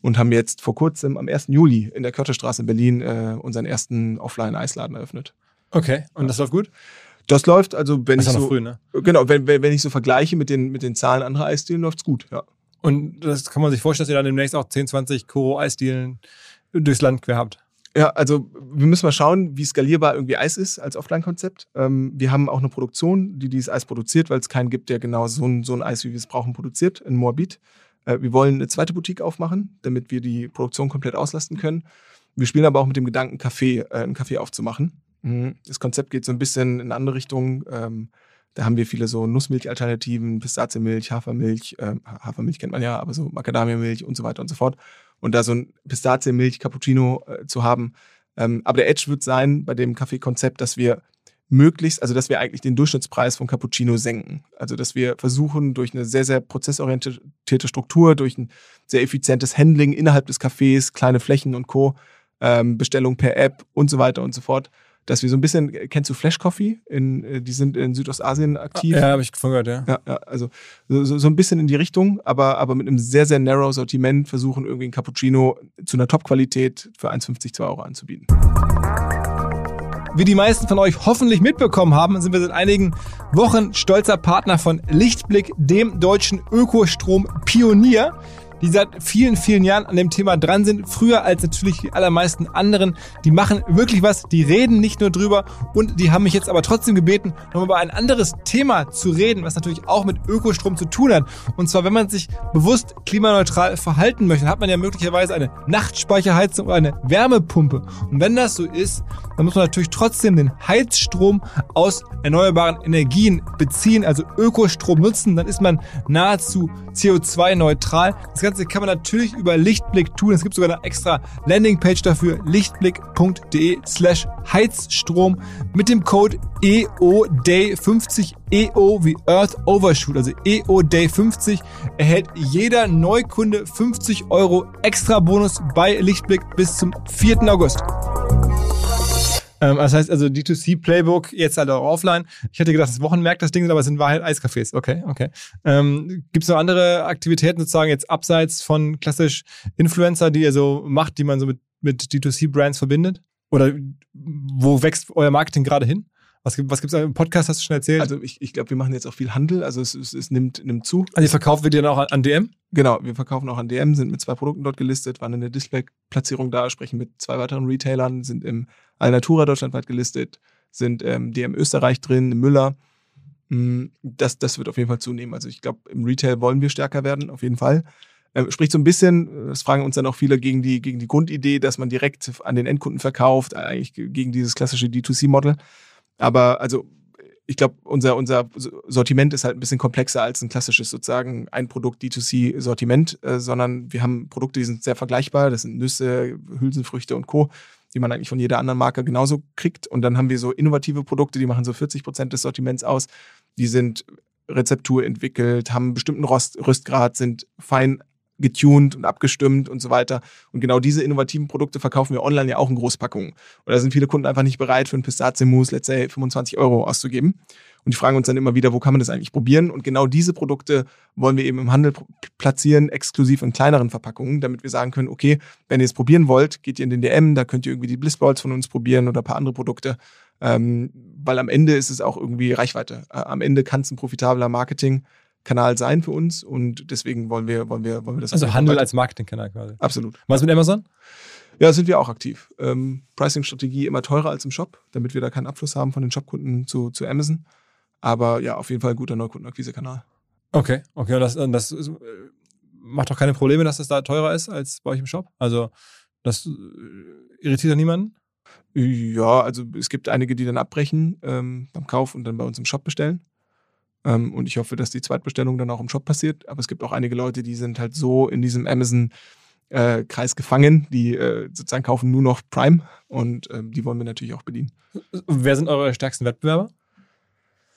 und haben jetzt vor kurzem am 1. Juli in der Körterstraße in Berlin äh, unseren ersten Offline-Eisladen eröffnet. Okay, und das läuft gut? Das läuft, also wenn das ich ist so früh, ne? genau, wenn, wenn, wenn ich so vergleiche mit den mit den Zahlen anderer Eisdielen, läuft's gut, ja. Und das kann man sich vorstellen, dass ihr dann demnächst auch 10, 20 Koro-Eisdielen durchs Land quer habt. Ja, also wir müssen mal schauen, wie skalierbar irgendwie Eis ist als Offline-Konzept. Ähm, wir haben auch eine Produktion, die dieses Eis produziert, weil es keinen gibt, der genau so ein, so ein Eis, wie wir es brauchen, produziert in Moabit. Äh, wir wollen eine zweite Boutique aufmachen, damit wir die Produktion komplett auslasten können. Wir spielen aber auch mit dem Gedanken, Kaffee, äh, einen Kaffee aufzumachen. Mhm. Das Konzept geht so ein bisschen in eine andere Richtung. Ähm, da haben wir viele so Nussmilch-Alternativen, Pistazienmilch, Hafermilch. Äh, Hafermilch kennt man ja, aber so Macadamia-Milch und so weiter und so fort. Und da so ein Pistazienmilch-Cappuccino äh, zu haben. Ähm, aber der Edge wird sein bei dem Kaffeekonzept, dass wir möglichst, also dass wir eigentlich den Durchschnittspreis von Cappuccino senken. Also dass wir versuchen, durch eine sehr, sehr prozessorientierte Struktur, durch ein sehr effizientes Handling innerhalb des Cafés, kleine Flächen und Co., ähm, Bestellung per App und so weiter und so fort, dass wir so ein bisschen, kennst du Flash Coffee? In, äh, die sind in Südostasien aktiv. Ja, habe ich von gehört, ja. Ja, ja also so, so ein bisschen in die Richtung, aber, aber mit einem sehr, sehr narrow Sortiment versuchen, irgendwie ein Cappuccino zu einer Top-Qualität für 1,50, 2 Euro anzubieten. Wie die meisten von euch hoffentlich mitbekommen haben, sind wir seit einigen Wochen stolzer Partner von Lichtblick, dem deutschen Ökostrom-Pionier die seit vielen, vielen Jahren an dem Thema dran sind. Früher als natürlich die allermeisten anderen. Die machen wirklich was, die reden nicht nur drüber und die haben mich jetzt aber trotzdem gebeten, noch über ein anderes Thema zu reden, was natürlich auch mit Ökostrom zu tun hat. Und zwar, wenn man sich bewusst klimaneutral verhalten möchte, hat man ja möglicherweise eine Nachtspeicherheizung oder eine Wärmepumpe. Und wenn das so ist, dann muss man natürlich trotzdem den Heizstrom aus erneuerbaren Energien beziehen, also Ökostrom nutzen. Dann ist man nahezu CO2-neutral. Das Ganze kann man natürlich über Lichtblick tun. Es gibt sogar eine extra Landingpage dafür, lichtblick.de slash Heizstrom mit dem Code EODAY50, EO wie Earth Overshoot, also EODAY50 erhält jeder Neukunde 50 Euro extra Bonus bei Lichtblick bis zum 4. August. Ähm, das heißt also D2C-Playbook jetzt halt auch offline. Ich hätte gedacht, das Wochenmerk das Ding aber es sind Wahrheit Eiscafés. Okay, okay. Ähm, Gibt es noch andere Aktivitäten sozusagen jetzt abseits von klassisch Influencer, die ihr so macht, die man so mit, mit D2C-Brands verbindet? Oder wo wächst euer Marketing gerade hin? Was, was gibt es im Podcast, hast du schon erzählt? Also ich, ich glaube, wir machen jetzt auch viel Handel, also es, es, es nimmt, nimmt zu. Also ihr verkauft wir dann auch an DM? Genau, wir verkaufen auch an DM, sind mit zwei Produkten dort gelistet, waren in der Display-Platzierung da, sprechen mit zwei weiteren Retailern, sind im Alnatura deutschlandweit gelistet, sind ähm, DM Österreich drin, Müller. Mm, das, das wird auf jeden Fall zunehmen. Also ich glaube, im Retail wollen wir stärker werden, auf jeden Fall. Ähm, spricht so ein bisschen, das fragen uns dann auch viele gegen die, gegen die Grundidee, dass man direkt an den Endkunden verkauft, eigentlich gegen dieses klassische D2C-Model. Aber also ich glaube, unser, unser Sortiment ist halt ein bisschen komplexer als ein klassisches sozusagen ein Produkt D2C-Sortiment, äh, sondern wir haben Produkte, die sind sehr vergleichbar. Das sind Nüsse, Hülsenfrüchte und Co., die man eigentlich von jeder anderen Marke genauso kriegt. Und dann haben wir so innovative Produkte, die machen so 40 Prozent des Sortiments aus. Die sind Rezeptur entwickelt, haben einen bestimmten Rost, Röstgrad, sind fein getuned und abgestimmt und so weiter. Und genau diese innovativen Produkte verkaufen wir online ja auch in Großpackungen. Und da sind viele Kunden einfach nicht bereit, für ein Pistazienmus, let's say, 25 Euro auszugeben. Und die fragen uns dann immer wieder, wo kann man das eigentlich probieren? Und genau diese Produkte wollen wir eben im Handel platzieren, exklusiv in kleineren Verpackungen, damit wir sagen können, okay, wenn ihr es probieren wollt, geht ihr in den DM, da könnt ihr irgendwie die Blissballs von uns probieren oder ein paar andere Produkte. Ähm, weil am Ende ist es auch irgendwie Reichweite. Äh, am Ende kann es ein profitabler Marketing Kanal sein für uns und deswegen wollen wir, wollen wir, wollen wir das. Also Handel als Marketingkanal quasi. Absolut. Was mit Amazon? Ja, sind wir auch aktiv. Ähm, Pricing-Strategie immer teurer als im Shop, damit wir da keinen Abfluss haben von den Shopkunden zu, zu Amazon. Aber ja, auf jeden Fall ein guter Neukundenakquise-Kanal. Okay, okay. Und das, das äh, macht doch keine Probleme, dass das da teurer ist als bei euch im Shop? Also, das äh, irritiert ja niemanden? Ja, also es gibt einige, die dann abbrechen ähm, beim Kauf und dann bei uns im Shop bestellen. Ähm, und ich hoffe, dass die Zweitbestellung dann auch im Shop passiert. Aber es gibt auch einige Leute, die sind halt so in diesem Amazon-Kreis äh, gefangen, die äh, sozusagen kaufen nur noch Prime und ähm, die wollen wir natürlich auch bedienen. Wer sind eure stärksten Wettbewerber?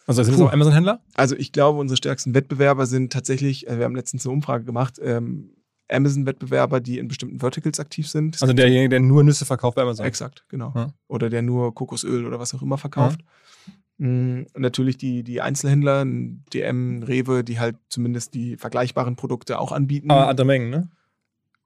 Also sind es auch Amazon-Händler? Also ich glaube, unsere stärksten Wettbewerber sind tatsächlich, äh, wir haben letztens eine Umfrage gemacht, ähm, Amazon-Wettbewerber, die in bestimmten Verticals aktiv sind. Also derjenige, der nur Nüsse verkauft bei Amazon. Exakt, genau. Hm. Oder der nur Kokosöl oder was auch immer verkauft. Hm. Mm, natürlich die, die Einzelhändler, DM, Rewe, die halt zumindest die vergleichbaren Produkte auch anbieten. Aber andere Mengen, ne?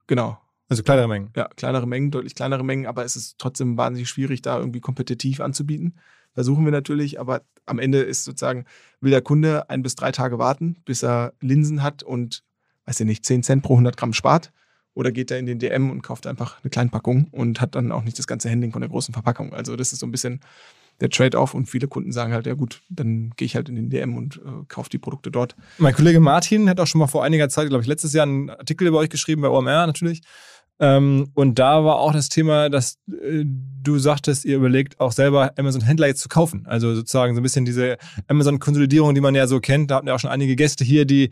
Genau. Also kleinere Mengen. Ja, kleinere Mengen, deutlich kleinere Mengen, aber es ist trotzdem wahnsinnig schwierig, da irgendwie kompetitiv anzubieten. Versuchen wir natürlich, aber am Ende ist sozusagen, will der Kunde ein bis drei Tage warten, bis er Linsen hat und weiß ich nicht, 10 Cent pro 100 Gramm spart. Oder geht er in den DM und kauft einfach eine Kleinpackung und hat dann auch nicht das ganze Handling von der großen Verpackung. Also das ist so ein bisschen der Trade-off und viele Kunden sagen halt, ja gut, dann gehe ich halt in den DM und äh, kaufe die Produkte dort. Mein Kollege Martin hat auch schon mal vor einiger Zeit, glaube ich, letztes Jahr einen Artikel über euch geschrieben, bei OMR natürlich. Ähm, und da war auch das Thema, dass äh, du sagtest, ihr überlegt auch selber Amazon-Händler jetzt zu kaufen. Also sozusagen so ein bisschen diese Amazon-Konsolidierung, die man ja so kennt. Da hatten ja auch schon einige Gäste hier, die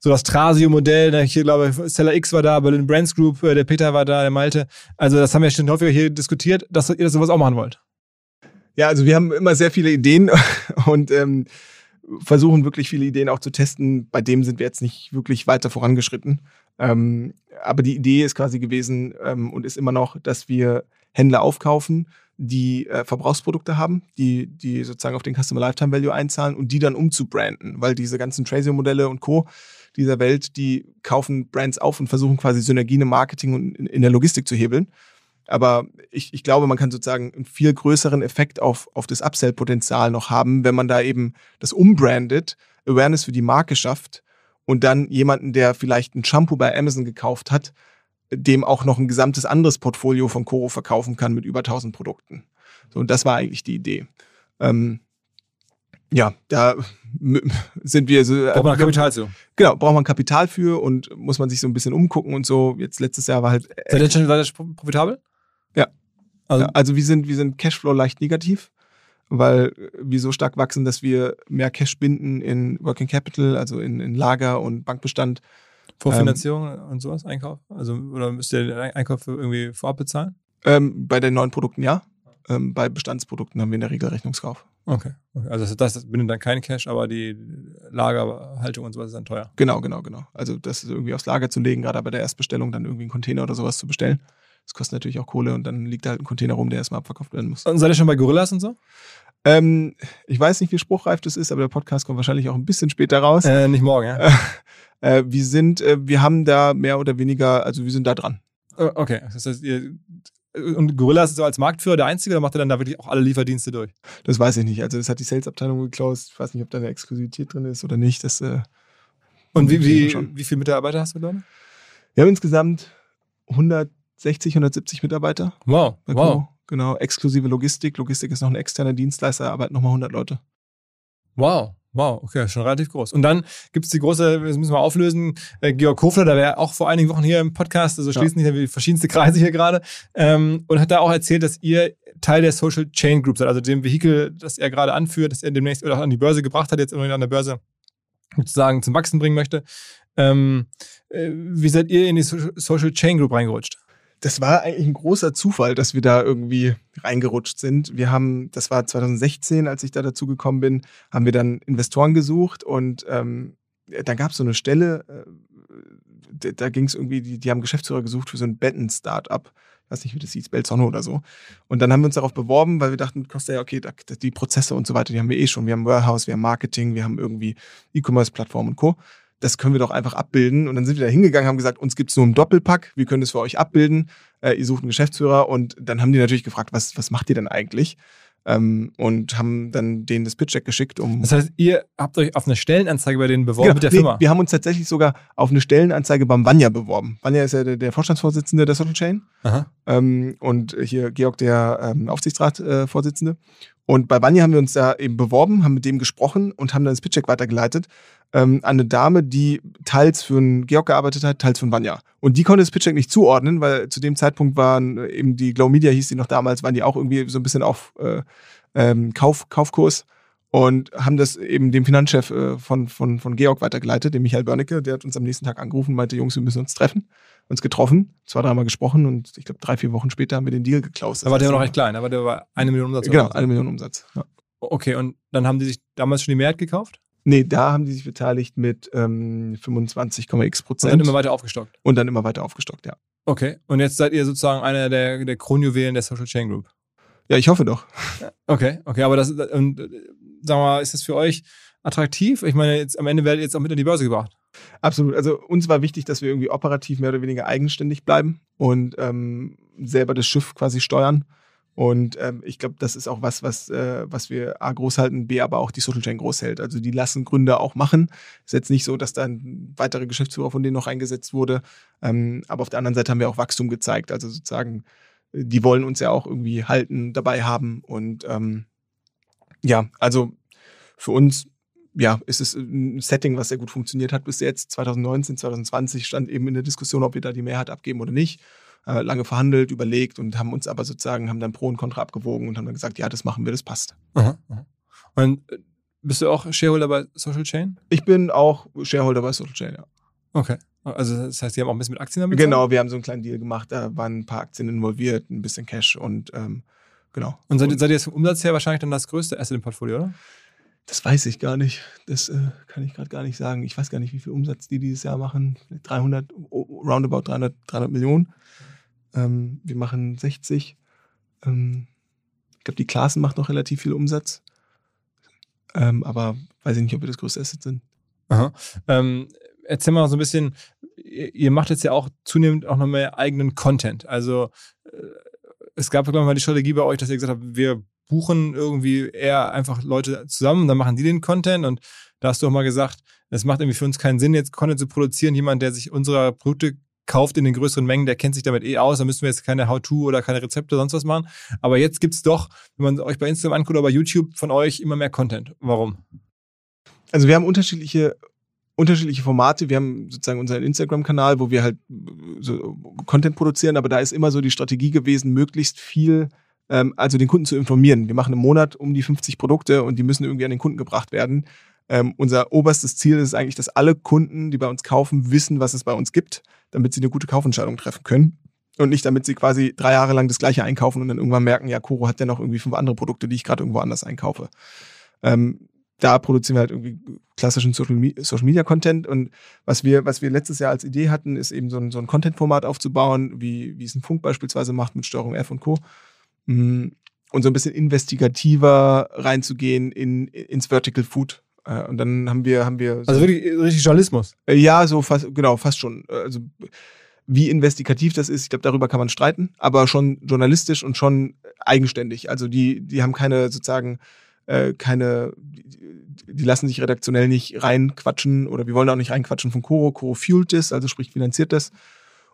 so das Trasio-Modell, hier glaube ich, Seller X war da, Berlin Brands Group, äh, der Peter war da, der Malte. Also das haben wir schon häufiger hier diskutiert, dass ihr das sowas auch machen wollt. Ja, also wir haben immer sehr viele Ideen [LAUGHS] und ähm, versuchen wirklich viele Ideen auch zu testen. Bei dem sind wir jetzt nicht wirklich weiter vorangeschritten. Ähm, aber die Idee ist quasi gewesen ähm, und ist immer noch, dass wir Händler aufkaufen, die äh, Verbrauchsprodukte haben, die, die sozusagen auf den Customer Lifetime Value einzahlen und die dann umzubranden, weil diese ganzen Traceo-Modelle und Co. dieser Welt, die kaufen Brands auf und versuchen quasi Synergien im Marketing und in, in der Logistik zu hebeln. Aber ich, ich glaube, man kann sozusagen einen viel größeren Effekt auf, auf das Upsell-Potenzial noch haben, wenn man da eben das umbrandet, Awareness für die Marke schafft und dann jemanden, der vielleicht ein Shampoo bei Amazon gekauft hat, dem auch noch ein gesamtes anderes Portfolio von Coro verkaufen kann mit über 1000 Produkten. So, und das war eigentlich die Idee. Ähm, ja, da sind wir so. Braucht man Kapital zu. Genau, braucht man Kapital für und muss man sich so ein bisschen umgucken und so. Jetzt letztes Jahr war halt. Seid ihr schon ihr profitabel? Ja. Also, ja, also wir sind, wir sind Cashflow leicht negativ, weil wir so stark wachsen, dass wir mehr Cash binden in Working Capital, also in, in Lager und Bankbestand. Vorfinanzierung ähm, und sowas, Einkauf? Also, oder müsst ihr den Einkauf irgendwie vorab bezahlen? Ähm, bei den neuen Produkten ja. Ähm, bei Bestandsprodukten haben wir in der Regel Rechnungskauf. Okay. okay. Also das, das bindet dann kein Cash, aber die Lagerhaltung und sowas ist dann teuer. Genau, genau, genau. Also das irgendwie aufs Lager zu legen, gerade bei der Erstbestellung dann irgendwie einen Container oder sowas zu bestellen. Das kostet natürlich auch Kohle und dann liegt da halt ein Container rum, der erstmal abverkauft werden muss. Und seid ihr schon bei Gorillas und so? Ähm, ich weiß nicht, wie spruchreif das ist, aber der Podcast kommt wahrscheinlich auch ein bisschen später raus. Äh, nicht morgen, ja. äh, wir sind, äh, wir haben da mehr oder weniger, also wir sind da dran. Äh, okay, das heißt, ihr und Gorillas ist so als Marktführer der Einzige oder macht er dann da wirklich auch alle Lieferdienste durch? Das weiß ich nicht. Also das hat die Sales-Abteilung geklaust. Ich weiß nicht, ob da eine Exklusivität drin ist oder nicht. Das, äh, und wie, wie, wie viele Mitarbeiter hast du, Leute? Wir haben insgesamt 100 60, 170 Mitarbeiter. Wow, wow. Genau, exklusive Logistik. Logistik ist noch ein externer Dienstleister, arbeiten nochmal 100 Leute. Wow, wow, okay, schon relativ groß. Und dann gibt es die große, das müssen wir auflösen, äh, Georg Kofler, der wäre auch vor einigen Wochen hier im Podcast, also schließen ja. nicht verschiedenste Kreise hier gerade, ähm, und hat da auch erzählt, dass ihr Teil der Social Chain Group seid, also dem Vehikel, das er gerade anführt, das er demnächst oder auch an die Börse gebracht hat, jetzt immer an der Börse sozusagen zum Wachsen bringen möchte. Ähm, äh, wie seid ihr in die Social Chain Group reingerutscht? Das war eigentlich ein großer Zufall, dass wir da irgendwie reingerutscht sind. Wir haben, das war 2016, als ich da dazu gekommen bin, haben wir dann Investoren gesucht und ähm, da gab es so eine Stelle, äh, da ging es irgendwie, die, die haben Geschäftsführer gesucht für so ein Betten-Startup. Ich weiß nicht, wie das hieß, Belzonne oder so. Und dann haben wir uns darauf beworben, weil wir dachten, kostet ja, okay, die Prozesse und so weiter, die haben wir eh schon. Wir haben Warehouse, wir haben Marketing, wir haben irgendwie E-Commerce-Plattform und Co das können wir doch einfach abbilden. Und dann sind wir da hingegangen, haben gesagt, uns gibt es nur im Doppelpack, wir können das für euch abbilden. Äh, ihr sucht einen Geschäftsführer und dann haben die natürlich gefragt, was, was macht ihr denn eigentlich? Ähm, und haben dann denen das Pitch-Deck geschickt. Um das heißt, ihr habt euch auf eine Stellenanzeige bei denen beworben genau, mit der nee, Firma? Wir haben uns tatsächlich sogar auf eine Stellenanzeige beim Vanya beworben. Vanya ist ja der, der Vorstandsvorsitzende der Social Chain ähm, und hier Georg der ähm, Aufsichtsratsvorsitzende. Äh, und bei Vanya haben wir uns da eben beworben, haben mit dem gesprochen und haben dann das Pitch-Deck weitergeleitet ähm, an eine Dame, die teils für einen Georg gearbeitet hat, teils für einen Vanya. Und die konnte das Pitch nicht zuordnen, weil zu dem Zeitpunkt waren eben die Glow Media, hieß die noch damals, waren die auch irgendwie so ein bisschen auf äh, ähm, Kauf, Kaufkurs und haben das eben dem Finanzchef äh, von, von, von Georg weitergeleitet, dem Michael Börnecke, der hat uns am nächsten Tag angerufen und meinte, Jungs, wir müssen uns treffen. Uns getroffen, zwei, dreimal gesprochen und ich glaube, drei, vier Wochen später haben wir den Deal geklaust. Da war der noch recht klein, aber der war eine Million Umsatz. Genau, eine Million Umsatz. Ja. Okay, und dann haben die sich damals schon die Mehrheit gekauft? Nee, da haben die sich beteiligt mit ähm, 25,x Prozent. Und dann immer weiter aufgestockt. Und dann immer weiter aufgestockt, ja. Okay. Und jetzt seid ihr sozusagen einer der, der Kronjuwelen der Social Chain Group. Ja, ich hoffe doch. [LAUGHS] Okay, okay, aber das, und, sagen wir mal, ist das für euch attraktiv? Ich meine, jetzt am Ende werdet ihr jetzt auch mit an die Börse gebracht. Absolut. Also uns war wichtig, dass wir irgendwie operativ mehr oder weniger eigenständig bleiben und ähm, selber das Schiff quasi steuern Und ähm, ich glaube, das ist auch was, was, äh, was wir A groß halten, B aber auch die Social Chain groß hält. Also die lassen Gründer auch machen. Ist jetzt nicht so, dass da ein weiterer Geschäftsführer von denen noch eingesetzt wurde. Ähm, aber auf der anderen Seite haben wir auch Wachstum gezeigt. Also sozusagen, die wollen uns ja auch irgendwie halten, dabei haben. Und ähm, ja, also für uns ja, ist es ein Setting, was sehr gut funktioniert hat bis jetzt. 2019, 2020 stand eben in der Diskussion, ob wir da die Mehrheit abgeben oder nicht äh, lange verhandelt, überlegt und haben uns aber sozusagen, haben dann Pro und Contra abgewogen und haben dann gesagt, ja, das machen wir, das passt. Aha, aha. Und äh, bist du auch Shareholder bei Social Chain? Ich bin auch Shareholder bei Social Chain, ja. Okay. Also das heißt, die haben auch ein bisschen mit Aktien damit? Genau, wir haben so einen kleinen Deal gemacht, da waren ein paar Aktien involviert, ein bisschen Cash und ähm, genau. Und seid, seid ihr jetzt vom Umsatz her wahrscheinlich dann das größte Asset im Portfolio, oder? Das weiß ich gar nicht. Das äh, kann ich gerade gar nicht sagen. Ich weiß gar nicht, wie viel Umsatz die dieses Jahr machen. 300, roundabout 300, 300 Millionen. Ähm, wir machen 60. Ähm, ich glaube, die Klassen macht noch relativ viel Umsatz. Ähm, aber weiß ich nicht, ob wir das größte Asset sind. Aha. Ähm, erzähl mal so ein bisschen, ihr macht jetzt ja auch zunehmend auch noch mehr eigenen Content. Also äh, es gab, glaube ich, mal die Strategie bei euch, dass ihr gesagt habt, wir buchen irgendwie eher einfach Leute zusammen dann machen die den Content und da hast du auch mal gesagt, es macht irgendwie für uns keinen Sinn, jetzt Content zu produzieren. Jemand, der sich unserer Produkte kauft in den größeren Mengen, der kennt sich damit eh aus, da müssen wir jetzt keine How-To oder keine Rezepte, sonst was machen. Aber jetzt gibt es doch, wenn man euch bei Instagram anguckt oder bei YouTube, von euch immer mehr Content. Warum? Also wir haben unterschiedliche unterschiedliche Formate. Wir haben sozusagen unseren Instagram-Kanal, wo wir halt so Content produzieren, aber da ist immer so die Strategie gewesen, möglichst viel, ähm, also den Kunden zu informieren. Wir machen im Monat um die 50 Produkte und die müssen irgendwie an den Kunden gebracht werden. Ähm, unser oberstes Ziel ist eigentlich, dass alle Kunden, die bei uns kaufen, wissen, was es bei uns gibt damit sie eine gute Kaufentscheidung treffen können. Und nicht, damit sie quasi drei Jahre lang das gleiche einkaufen und dann irgendwann merken, ja, Koro hat ja noch irgendwie fünf andere Produkte, die ich gerade irgendwo anders einkaufe. Ähm, da produzieren wir halt irgendwie klassischen Social, Media Content. Und was wir, was wir letztes Jahr als Idee hatten, ist eben so ein, so ein Content-Format aufzubauen, wie, wie es ein Funk beispielsweise macht mit Steuerung F und Co. Mm, und so ein bisschen investigativer reinzugehen in, ins Vertical Food. Äh, und dann haben wir, haben wir. So also wirklich richtig Journalismus. Äh, ja, so fast, genau, fast schon. Äh, also wie investigativ das ist, ich glaube, darüber kann man streiten, aber schon journalistisch und schon eigenständig. Also die, die haben keine sozusagen äh, keine, die lassen sich redaktionell nicht reinquatschen oder wir wollen auch nicht reinquatschen von Coro. Coro fuelt das, also sprich finanziert das.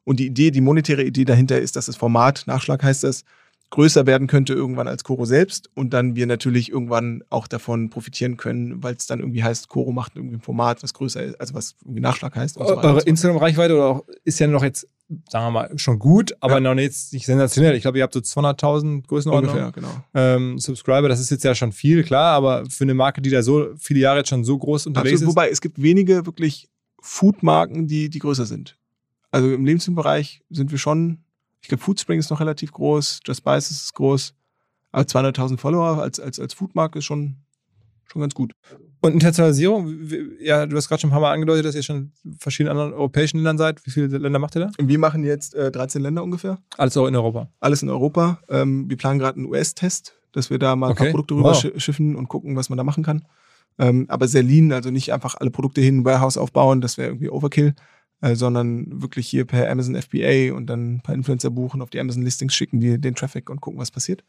Und die Idee, die monetäre Idee dahinter ist, dass das Format, Nachschlag heißt das, größer werden könnte irgendwann als Coro selbst und dann wir natürlich irgendwann auch davon profitieren können, weil es dann irgendwie heißt, Coro macht irgendwie ein Format, was größer ist, also was irgendwie Nachschlag heißt. So Eure Instagram-Reichweite ist ja noch jetzt, sagen wir mal, schon gut, aber ja. noch jetzt nicht sensationell. Ich glaube, ihr habt so 200.000 Größenordnung. Ungefähr, genau. Ähm, Subscriber, das ist jetzt ja schon viel, klar, aber für eine Marke, die da so viele Jahre jetzt schon so groß unterwegs Absolut, ist. Wobei es gibt wenige wirklich Food-Marken, die, die größer sind. Also im Lebensmittelbereich sind wir schon ich glaube, Foodspring ist noch relativ groß, Just Spice ist groß. Aber 200.000 Follower als, als, als Foodmark ist schon, schon ganz gut. Und Internationalisierung, ja, du hast gerade schon ein paar Mal angedeutet, dass ihr schon in verschiedenen anderen europäischen Ländern seid. Wie viele Länder macht ihr da? Wir machen jetzt äh, 13 Länder ungefähr. Alles auch in Europa? Alles in Europa. Ähm, wir planen gerade einen US-Test, dass wir da mal okay. ein paar Produkte rüberschiffen wow. und gucken, was man da machen kann. Ähm, aber sehr lean, also nicht einfach alle Produkte hin, Warehouse aufbauen, das wäre irgendwie Overkill, äh, sondern wirklich hier per Amazon FBA und dann ein paar Influencer buchen, auf die Amazon Listings schicken, die den Traffic und gucken, was passiert.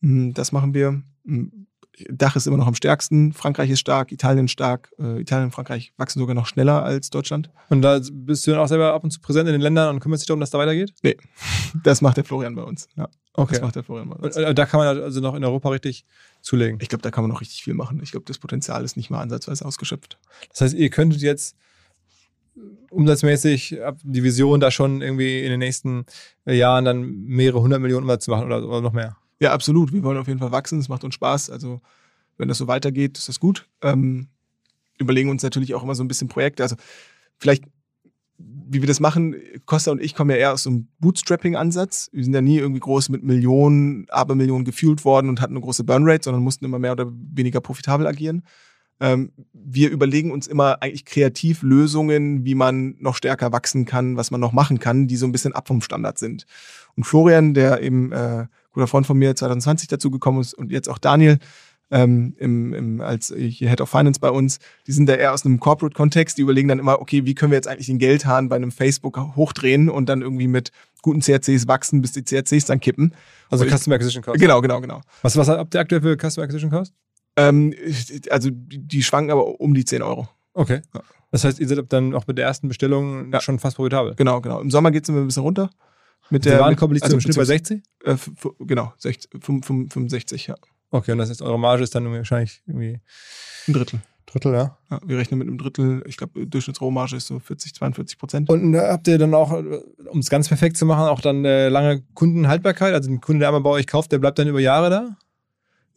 Mm, das machen wir. Mm, Dach ist immer noch am stärksten. Frankreich ist stark, Italien stark. Äh, Italien und Frankreich wachsen sogar noch schneller als Deutschland. Und da bist du dann auch selber ab und zu präsent in den Ländern und kümmerst dich darum, dass da weitergeht? Nee, das macht der Florian bei uns. Ja. Okay. Das macht der Florian bei uns. Und, da kann man also noch in Europa richtig zulegen. Ich glaube, da kann man noch richtig viel machen. Ich glaube, das Potenzial ist nicht mal ansatzweise ausgeschöpft. Das heißt, ihr könntet jetzt umsatzmäßig die Vision, da schon irgendwie in den nächsten Jahren dann mehrere hundert Millionen Umsatz zu machen oder, oder noch mehr? Ja, absolut. Wir wollen auf jeden Fall wachsen. Es macht uns Spaß. Also, wenn das so weitergeht, ist das gut. Ähm, überlegen uns natürlich auch immer so ein bisschen Projekte. Also, vielleicht, wie wir das machen, Costa und ich kommen ja eher aus so einem Bootstrapping-Ansatz. Wir sind ja nie irgendwie groß mit Millionen, Abermillionen gefühlt worden und hatten eine große Burnrate, sondern mussten immer mehr oder weniger profitabel agieren. Ähm, wir überlegen uns immer eigentlich kreativ Lösungen, wie man noch stärker wachsen kann, was man noch machen kann, die so ein bisschen ab vom Standard sind. Und Florian, der eben äh, guter Freund von mir 2020 dazu gekommen ist und jetzt auch Daniel, ähm, im, im, als hier Head of Finance bei uns, die sind da eher aus einem Corporate-Kontext, die überlegen dann immer, okay, wie können wir jetzt eigentlich den Geldhahn bei einem Facebook hochdrehen und dann irgendwie mit guten CRCs wachsen, bis die CRCs dann kippen. Also Customer Acquisition Cost. Genau, genau, genau. Was, was habt ihr aktuell für Customer Acquisition Cost? Ähm, also die, schwanken aber um die 10 Euro. Okay. Ja. Das heißt, ihr seid dann auch mit der ersten Bestellung Ja. schon fast profitabel. Genau, genau. Im Sommer geht es immer ein bisschen runter. Mit Der Warenkorb liegt also so im Schnitt bei beziehungsweise- 60? Äh, genau, 60, 65, ja. Okay, und das heißt, eure Marge ist dann wahrscheinlich irgendwie Ein Drittel. Drittel, ja. Ja, wir rechnen mit einem Drittel. Ich glaube, Durchschnittsrohmarge ist so 40, 42 Prozent. Und äh, habt ihr dann auch, um es ganz perfekt zu machen, auch dann äh, lange Kundenhaltbarkeit? Also ein Kunde, der einmal bei euch kauft, der bleibt dann über Jahre da?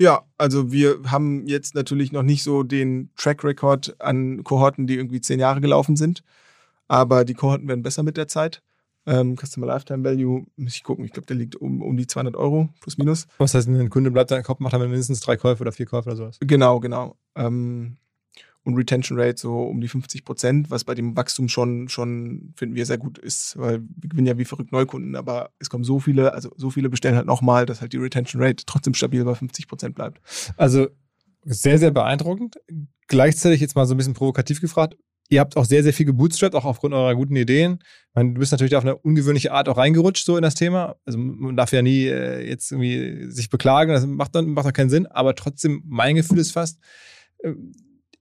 Ja, also wir haben jetzt natürlich noch nicht so den Track Record an Kohorten, die irgendwie zehn Jahre gelaufen sind. Aber die Kohorten werden besser mit der Zeit. Ähm, Customer Lifetime Value, muss ich gucken, ich glaube, der liegt um, um die 200 Euro, plus minus. Was heißt, ein Kunde bleibt dann, macht dann mindestens drei Käufe oder vier Käufe oder sowas? Genau, genau. Ähm, und Retention Rate so um die 50 Prozent, was bei dem Wachstum schon, schon, finden wir, sehr gut ist, weil wir gewinnen ja wie verrückt Neukunden, aber es kommen so viele, also so viele bestellen halt nochmal, dass halt die Retention Rate trotzdem stabil bei 50 Prozent bleibt. Also sehr, sehr beeindruckend. Gleichzeitig jetzt mal so ein bisschen provokativ gefragt. Ihr habt auch sehr, sehr viel gebootstrapped, auch aufgrund eurer guten Ideen. Ich meine, du bist natürlich auf eine ungewöhnliche Art auch reingerutscht, so in das Thema. Also man darf ja nie äh, jetzt irgendwie sich beklagen, das macht dann, macht dann keinen Sinn. Aber trotzdem, mein Gefühl ist fast, äh,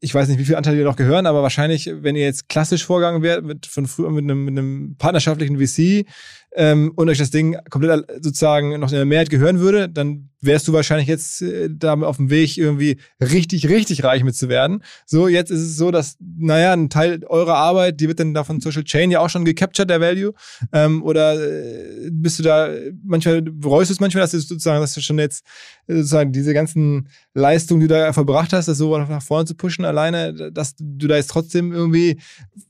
ich weiß nicht, wie viele Anteile dir noch gehören, aber wahrscheinlich, wenn ihr jetzt klassisch vorgegangen wärt, mit, von früher mit einem, mit einem partnerschaftlichen VC ähm, und euch das Ding komplett sozusagen noch in der Mehrheit gehören würde, dann wärst du wahrscheinlich jetzt äh, da auf dem Weg, irgendwie richtig, richtig reich mit zu werden. So, jetzt ist es so, dass, naja, ein Teil eurer Arbeit, die wird dann da von Social Chain ja auch schon gecaptured, der Value. Ähm, oder äh, bist du da, manchmal bereust du es manchmal, dass du sozusagen, dass du schon jetzt äh, sozusagen diese ganzen Leistungen, die du da verbracht hast, das so nach vorne zu pushen, alleine, dass du da jetzt trotzdem irgendwie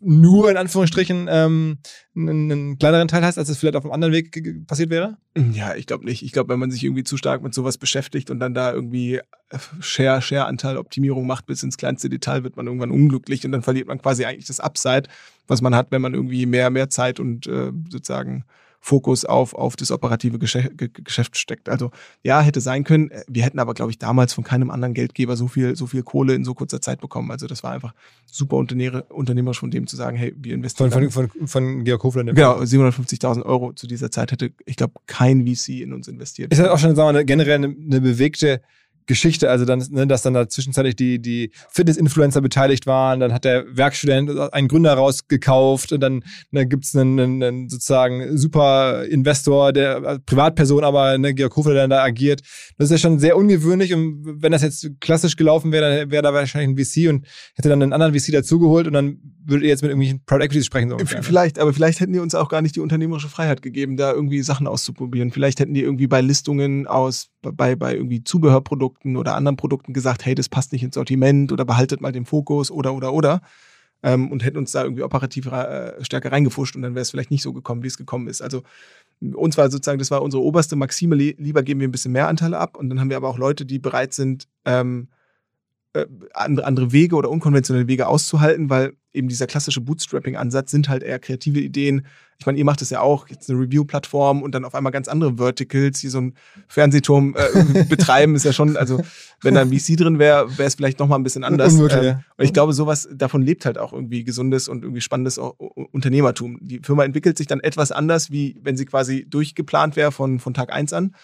nur in Anführungsstrichen ähm, einen, einen kleineren Teil hast, als es vielleicht auf einem anderen Weg passiert wäre? Ja, ich glaube nicht. Ich glaube, wenn man sich irgendwie zu stark mit sowas beschäftigt und dann da irgendwie äh, Share, Share-Anteil, Optimierung macht bis ins kleinste Detail, wird man irgendwann unglücklich und dann verliert man quasi eigentlich das Upside, was man hat, wenn man irgendwie mehr, mehr Zeit und äh, sozusagen Fokus auf, auf das operative Geschäft, Ge- Geschäft steckt. Also ja, hätte sein können. Wir hätten aber, glaube ich, damals von keinem anderen Geldgeber so viel, so viel Kohle in so kurzer Zeit bekommen. Also das war einfach super unternehmer- unternehmerisch von dem zu sagen, hey, wir investieren. Von, von, von, von Georg dem Genau, Fall. 750.000 Euro zu dieser Zeit hätte, ich glaube, kein VC in uns investiert. Ist halt auch schon, sagen wir mal, generell eine, eine bewegte Geschichte, also dann, ne, dass dann da zwischenzeitlich die, die Fitness-Influencer beteiligt waren, dann hat der Werkstudent einen Gründer rausgekauft und dann ne, gibt es einen, einen, einen sozusagen super Investor, der äh, Privatperson, aber ne, Georg Hofler, der dann da agiert. Das ist ja schon sehr ungewöhnlich und wenn das jetzt klassisch gelaufen wäre, dann wäre da wahrscheinlich ein VC und hätte dann einen anderen VC dazugeholt und dann würdet ihr jetzt mit irgendwelchen Private Equities sprechen. So V- ne? Vielleicht, aber vielleicht hätten die uns auch gar nicht die unternehmerische Freiheit gegeben, da irgendwie Sachen auszuprobieren. Vielleicht hätten die irgendwie bei Listungen aus, bei, bei irgendwie Zubehörprodukten oder anderen Produkten gesagt, hey, das passt nicht ins Sortiment oder behaltet mal den Fokus oder, oder, oder. Ähm, und hätten uns da irgendwie operativ äh, stärker reingefuscht und dann wäre es vielleicht nicht so gekommen, wie es gekommen ist. Also uns war sozusagen, das war unsere oberste Maxime, li- lieber geben wir ein bisschen mehr Anteile ab und dann haben wir aber auch Leute, die bereit sind, ähm, äh, andere, Wege oder unkonventionelle Wege auszuhalten, weil eben dieser klassische Bootstrapping-Ansatz sind halt eher kreative Ideen. Ich meine, ihr macht es ja auch, jetzt eine Review-Plattform und dann auf einmal ganz andere Verticals, wie so ein Fernsehturm äh, [LAUGHS] betreiben, ist ja schon, also wenn da ein VC drin wäre, wäre es vielleicht nochmal ein bisschen anders. Unmöglich, Ähm, ja. und ich glaube, sowas, davon lebt halt auch irgendwie gesundes und irgendwie spannendes Unternehmertum. Die Firma entwickelt sich dann etwas anders, wie wenn sie quasi durchgeplant wäre von, von Tag eins an.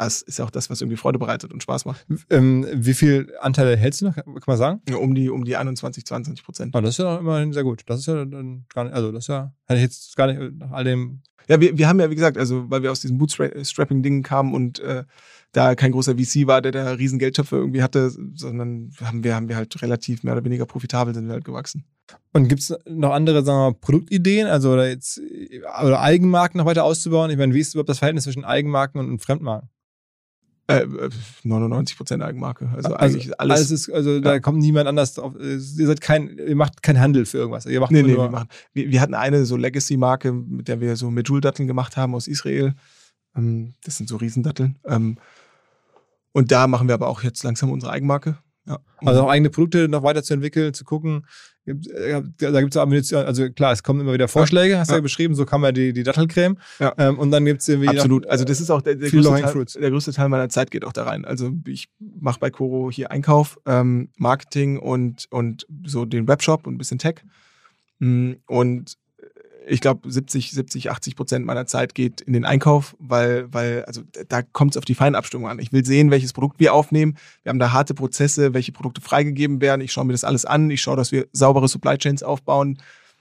Das ist ja auch das, was irgendwie Freude bereitet und Spaß macht. Ähm, wie viel Anteile hältst du noch? Kann man sagen? Ja, Um die, um die 21, 22 Prozent. Ah, das ist ja doch immerhin sehr gut. Das ist ja dann gar nicht, also das ist ja, hätte ich jetzt gar nicht nach all dem. Ja, wir, wir haben ja, wie gesagt, also weil wir aus diesem Bootstrapping-Ding kamen und äh, da kein großer VC war, der da riesen Geldtöpfe irgendwie hatte, sondern haben wir, haben wir halt relativ mehr oder weniger profitabel sind wir halt gewachsen. Und gibt es noch andere, sagen wir mal, Produktideen, also oder jetzt oder Eigenmarken noch weiter auszubauen? Ich meine, wie ist überhaupt das Verhältnis zwischen Eigenmarken und Fremdmarken? Äh, äh, 99 Prozent Eigenmarke. Also, Also eigentlich alles. alles ist, also da kommt niemand anders drauf. Ihr seid kein, ihr macht keinen Handel für irgendwas. Ihr macht Nee, nee, wir, machen, wir, wir hatten eine so Legacy-Marke, mit der wir so Medjool-Datteln gemacht haben aus Israel. Ähm, das sind so Riesendatteln. Ähm, und da machen wir aber auch jetzt langsam unsere Eigenmarke. Ja. Also auch eigene Produkte noch weiterzuentwickeln, zu gucken. Äh, Da gibt es Ammunition, also klar, es kommen immer wieder Vorschläge, hast du ja, Ja. beschrieben, so kann man die, die Dattelcreme. Ja. Ähm, und dann gibt es irgendwie. Absolut. Also das ist auch der, der, größte Teil, der größte Teil meiner Zeit geht auch da rein. Also ich mache bei Coro hier Einkauf, ähm, Marketing und, und so den Webshop und ein bisschen Tech. Mm, Und ich glaube, 70, 70, 80 Prozent meiner Zeit geht in den Einkauf, weil, weil, also da kommt es auf die Feinabstimmung an. Ich will sehen, welches Produkt wir aufnehmen. Wir haben da harte Prozesse, welche Produkte freigegeben werden. Ich schaue mir das alles an. Ich schaue, dass wir saubere Supply Chains aufbauen.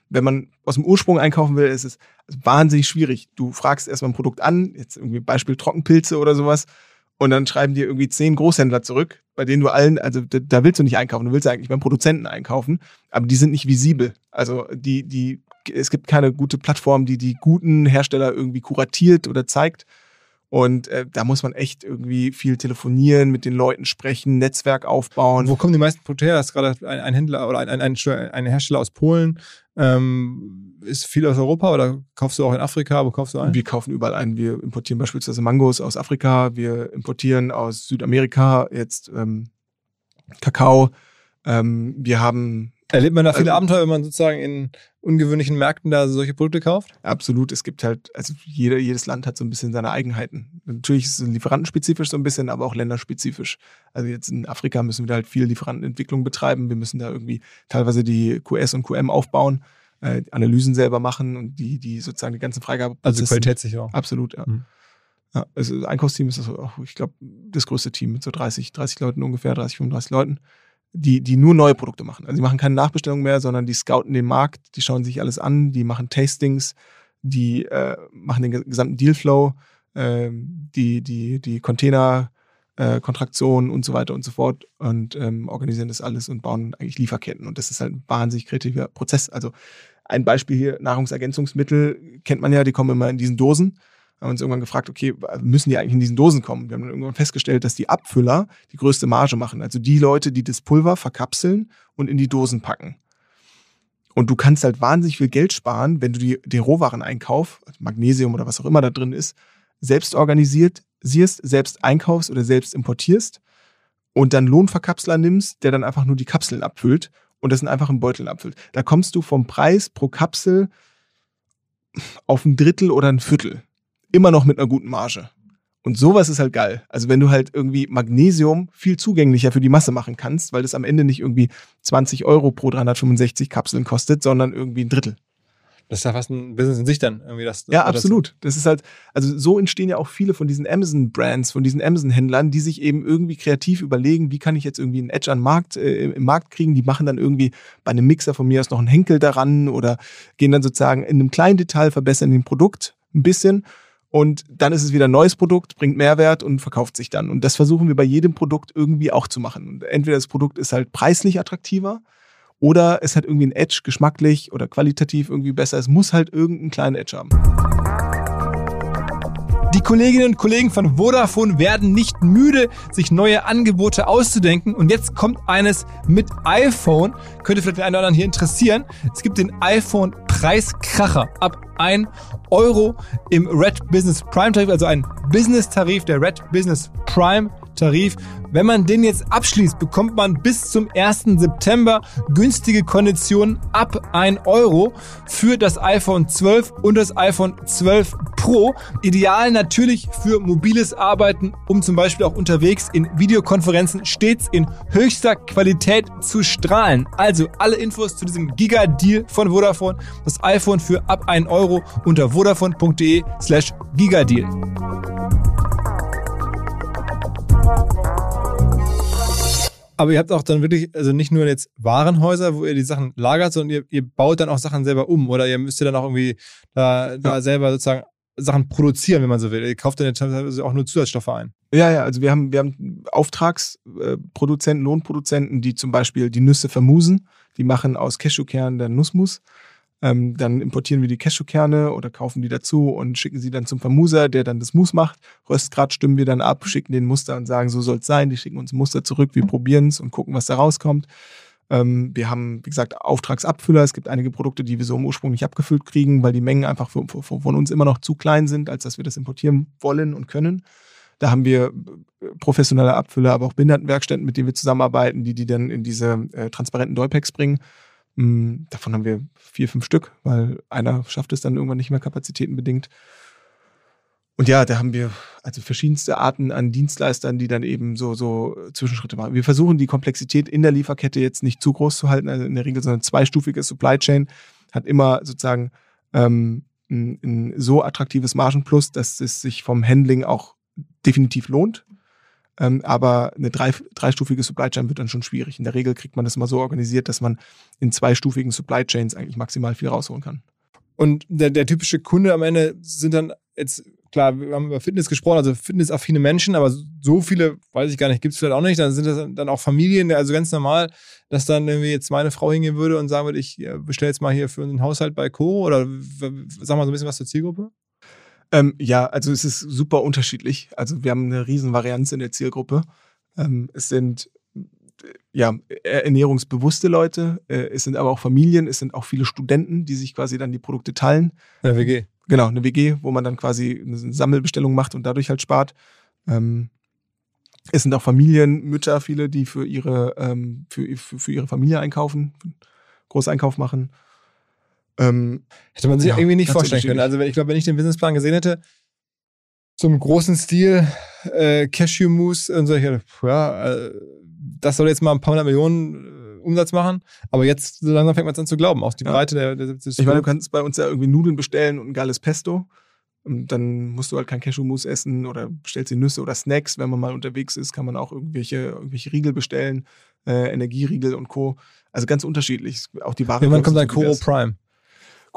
Wenn man aus dem Ursprung einkaufen will, ist es wahnsinnig schwierig. Du fragst erstmal ein Produkt an, jetzt irgendwie Beispiel Trockenpilze oder sowas, und dann schreiben dir irgendwie zehn Großhändler zurück, bei denen du allen, also da, da willst du nicht einkaufen, du willst eigentlich beim Produzenten einkaufen, aber die sind nicht visibel. Also die, die, es gibt keine gute Plattform, die die guten Hersteller irgendwie kuratiert oder zeigt. Und äh, da muss man echt irgendwie viel telefonieren, mit den Leuten sprechen, Netzwerk aufbauen. Wo kommen die meisten Produkte her? Das ist gerade ein, ein Händler oder ein, ein, ein, ein Hersteller aus Polen. Ähm, ist viel aus Europa oder kaufst du auch in Afrika? Wo kaufst du ein? Wir kaufen überall ein. Wir importieren beispielsweise Mangos aus Afrika, wir importieren aus Südamerika jetzt ähm, Kakao. Ähm, wir haben Erlebt man da viele Also- Abenteuer, wenn man sozusagen in ungewöhnlichen Märkten da solche Produkte kauft? absolut, es gibt halt, also jeder, jedes Land hat so ein bisschen seine Eigenheiten. Natürlich ist es lieferantenspezifisch so ein bisschen, aber auch länderspezifisch. Also jetzt in Afrika müssen wir da halt viel Lieferantenentwicklung betreiben. Wir müssen da irgendwie teilweise die QS und QM aufbauen, äh, Analysen selber machen und die, die sozusagen die ganzen Freigabe. Also Qualitätssicherung. Absolut, ja. Mhm. ja also Einkaufsteam ist das auch, ich glaube, das größte Team mit so 30, 30 Leuten ungefähr, 30, 35 Leuten, die, die nur neue Produkte machen. Also die machen keine Nachbestellung mehr, sondern die scouten den Markt, die schauen sich alles an, die machen Tastings, die äh, machen den gesamten Dealflow, ähm, die, die, die Container, äh, und so weiter und so fort und ähm, organisieren das alles und bauen eigentlich Lieferketten. Und das ist halt ein wahnsinnig kreativer Prozess. Also ein Beispiel hier, Nahrungsergänzungsmittel kennt man ja, die kommen immer in diesen Dosen. Haben uns irgendwann gefragt, okay, müssen die eigentlich in diesen Dosen kommen? Wir haben dann irgendwann festgestellt, dass die Abfüller die größte Marge machen. Also die Leute, die das Pulver verkapseln und in die Dosen packen. Und du kannst halt wahnsinnig viel Geld sparen, wenn du die, den Rohwareneinkauf, also Magnesium oder was auch immer da drin ist, selbst organisiert, siehst, selbst einkaufst oder selbst importierst und dann Lohnverkapsler nimmst, der dann einfach nur die Kapseln abfüllt und das in einfachen Beuteln abfüllt. Da kommst du vom Preis pro Kapsel auf ein Drittel oder ein Viertel. Immer noch mit einer guten Marge. Und sowas ist halt geil. Also wenn du halt irgendwie Magnesium viel zugänglicher für die Masse machen kannst, weil das am Ende nicht irgendwie 20 Euro pro 365 Kapseln kostet, sondern irgendwie ein Drittel. Das ist ja fast ein Business in sich dann. Irgendwie das, Ja, absolut. Das ist halt, also so entstehen ja auch viele von diesen Amazon-Brands, von diesen Amazon-Händlern, die sich eben irgendwie kreativ überlegen, wie kann ich jetzt irgendwie einen Edge an Markt, äh, im Markt kriegen. Die machen dann irgendwie bei einem Mixer von mir aus noch einen Henkel daran oder gehen dann sozusagen in einem kleinen Detail verbessern den Produkt ein bisschen. Und dann ist es wieder ein neues Produkt, bringt Mehrwert und verkauft sich dann. Und das versuchen wir bei jedem Produkt irgendwie auch zu machen. Und entweder das Produkt ist halt preislich attraktiver oder es hat irgendwie einen Edge, geschmacklich oder qualitativ irgendwie besser. Es muss halt irgendeinen kleinen Edge haben. Die Kolleginnen und Kollegen von Vodafone werden nicht müde, sich neue Angebote auszudenken. Und jetzt kommt eines mit iPhone. Könnte vielleicht den einen oder anderen hier interessieren. Es gibt den iPhone Preiskracher ab 1 Euro im Red Business Prime Tarif, also ein Business Tarif, der Red Business Prime Tarif. Wenn man den jetzt abschließt, bekommt man bis zum 1. September günstige Konditionen ab 1 Euro für das iPhone 12 und das iPhone 12 Pro. Ideal natürlich für mobiles Arbeiten, um zum Beispiel auch unterwegs in Videokonferenzen stets in höchster Qualität zu strahlen. Also alle Infos zu diesem Giga-Deal von Vodafone. Das iPhone für ab 1 Euro unter vodafone.de slash Gigadeal. Aber ihr habt auch dann wirklich, also nicht nur jetzt Warenhäuser, wo ihr die Sachen lagert, sondern ihr, ihr baut dann auch Sachen selber um oder ihr müsst ihr dann auch irgendwie da, da selber sozusagen Sachen produzieren, wenn man so will. Ihr kauft dann ja teilweise auch nur Zusatzstoffe ein. Ja, ja, also wir haben, wir haben Auftragsproduzenten, Lohnproduzenten, die zum Beispiel die Nüsse vermusen. Die machen aus Cashewkernen dann Nussmus. Ähm, dann importieren wir die Cashewkerne oder kaufen die dazu und schicken sie dann zum Vermuser, der dann das Mus macht. Röstgrad stimmen wir dann ab, schicken den Muster und sagen, so soll es sein. Die schicken uns ein Muster zurück, wir probieren es und gucken, was da rauskommt. Ähm, wir haben, wie gesagt, Auftragsabfüller. Es gibt einige Produkte, die wir so im Ursprung nicht abgefüllt kriegen, weil die Mengen einfach für, für, von uns immer noch zu klein sind, als dass wir das importieren wollen und können. Da haben wir äh, professionelle Abfüller, aber auch Behindertenwerkstätten, mit denen wir zusammenarbeiten, die die dann in diese äh, transparenten Dollpacks bringen. Mm, davon haben wir vier, fünf Stück, weil einer schafft es dann irgendwann nicht mehr kapazitätenbedingt. Und ja, da haben wir also verschiedenste Arten an Dienstleistern, die dann eben so, so Zwischenschritte machen. Wir versuchen die Komplexität in der Lieferkette jetzt nicht zu groß zu halten, also in der Regel so eine zweistufige Supply Chain hat immer sozusagen ähm, ein, ein so attraktives Margenplus, dass es sich vom Handling auch definitiv lohnt. Ähm, aber eine drei, dreistufige Supply Chain wird dann schon schwierig. In der Regel kriegt man das immer so organisiert, dass man in zweistufigen Supply Chains eigentlich maximal viel rausholen kann. Und der, der typische Kunde am Ende sind dann jetzt klar, wir haben über Fitness gesprochen, also fitnessaffine Menschen, aber so viele, weiß ich gar nicht, gibt es vielleicht auch nicht. Dann sind das dann auch Familien, also ganz normal, dass dann irgendwie jetzt meine Frau hingehen würde und sagen würde, ich bestelle jetzt mal hier für einen Haushalt bei Coro oder sag mal so ein bisschen was zur Zielgruppe. Ähm, ja, also es ist super unterschiedlich. Also wir haben eine riesen Varianz in der Zielgruppe. Ähm, es sind ja, ernährungsbewusste Leute, äh, es sind aber auch Familien, es sind auch viele Studenten, die sich quasi dann die Produkte teilen. Ja, WG. Genau, eine WG, wo man dann quasi eine Sammelbestellung macht und dadurch halt spart. Ähm, es sind auch Familienmütter, viele, die für ihre, ähm, für, für, für, ihre Familie einkaufen, Großeinkauf machen. Ähm, Hätte man sich ja, irgendwie nicht vorstellen können. Also ich glaube, wenn ich den Businessplan gesehen hätte, zum großen Stil, äh, Cashew-Mousse und solche, ja, äh, das soll jetzt mal ein paar hundert Millionen Umsatz machen. Aber jetzt so langsam fängt man es an zu glauben, auch die ja. Breite der, der, Ich meine, du kannst bei uns ja irgendwie Nudeln bestellen und ein geiles Pesto. Und dann musst du halt kein Cashew-Mousse essen oder bestellst dir Nüsse oder Snacks. Wenn man mal unterwegs ist, kann man auch irgendwelche, irgendwelche Riegel bestellen, äh, Energieriegel und Co. Also ganz unterschiedlich. Auch die Ware. Irgendwann kommt dann Coro Prime.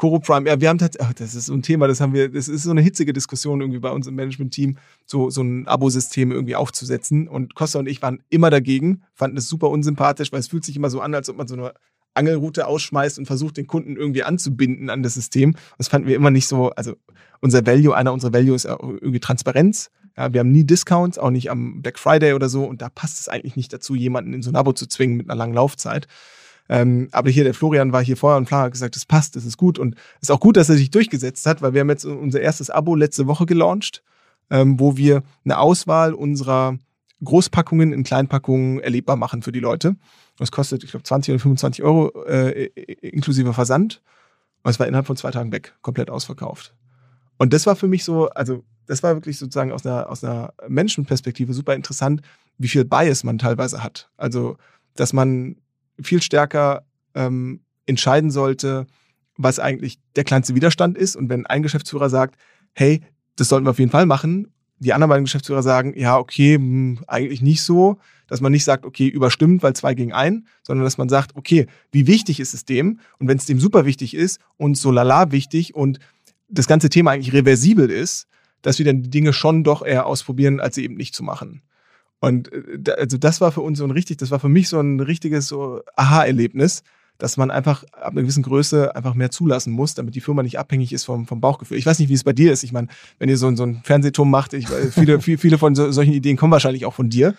Coro Prime, ja, wir haben tatsächlich, das ist so ein Thema, das haben wir, das ist so eine hitzige Diskussion irgendwie bei uns im Management-Team, so, so ein Abosystem irgendwie aufzusetzen. Und Costa und ich waren immer dagegen, fanden es super unsympathisch, weil es fühlt sich immer so an, als ob man so eine Angelroute ausschmeißt und versucht, den Kunden irgendwie anzubinden an das System. Das fanden wir immer nicht so, also unser Value, einer unserer Values ist irgendwie Transparenz. Ja, wir haben nie Discounts, auch nicht am Black Friday oder so. Und da passt es eigentlich nicht dazu, jemanden in so ein Abo zu zwingen mit einer langen Laufzeit. Ähm, aber hier, der Florian war hier vorher und Florian hat gesagt, das passt, das ist gut. Und es ist auch gut, dass er sich durchgesetzt hat, weil wir haben jetzt unser erstes Abo letzte Woche gelauncht, ähm, wo wir eine Auswahl unserer Großpackungen in Kleinpackungen erlebbar machen für die Leute. Das kostet, ich glaube, 20 oder 25 Euro äh, inklusive Versand. Und es war innerhalb von zwei Tagen weg, komplett ausverkauft. Und das war für mich so, also das war wirklich sozusagen aus einer, aus einer Menschenperspektive super interessant, wie viel Bias man teilweise hat. Also, dass man viel stärker ähm, entscheiden sollte, was eigentlich der kleinste Widerstand ist. Und wenn ein Geschäftsführer sagt, hey, das sollten wir auf jeden Fall machen, die anderen beiden Geschäftsführer sagen, ja, okay, mh, hm, eigentlich nicht so, dass man nicht sagt, okay, überstimmt, weil zwei gegen ein, sondern dass man sagt, okay, wie wichtig ist es dem? Und wenn es dem super wichtig ist und so lala wichtig und das ganze Thema eigentlich reversibel ist, dass wir dann die Dinge schon doch eher ausprobieren, als sie eben nicht zu machen. Und äh, also das war für uns so ein richtig, das war für mich so ein richtiges so Aha-Erlebnis, dass man einfach ab einer gewissen Größe einfach mehr zulassen muss, damit die Firma nicht abhängig ist vom, vom Bauchgefühl. Ich weiß nicht, wie es bei dir ist. Ich meine, wenn ihr so, so einen Fernsehturm macht, ich, viele, [LAUGHS] viele, viele von so, solchen Ideen kommen wahrscheinlich auch von dir.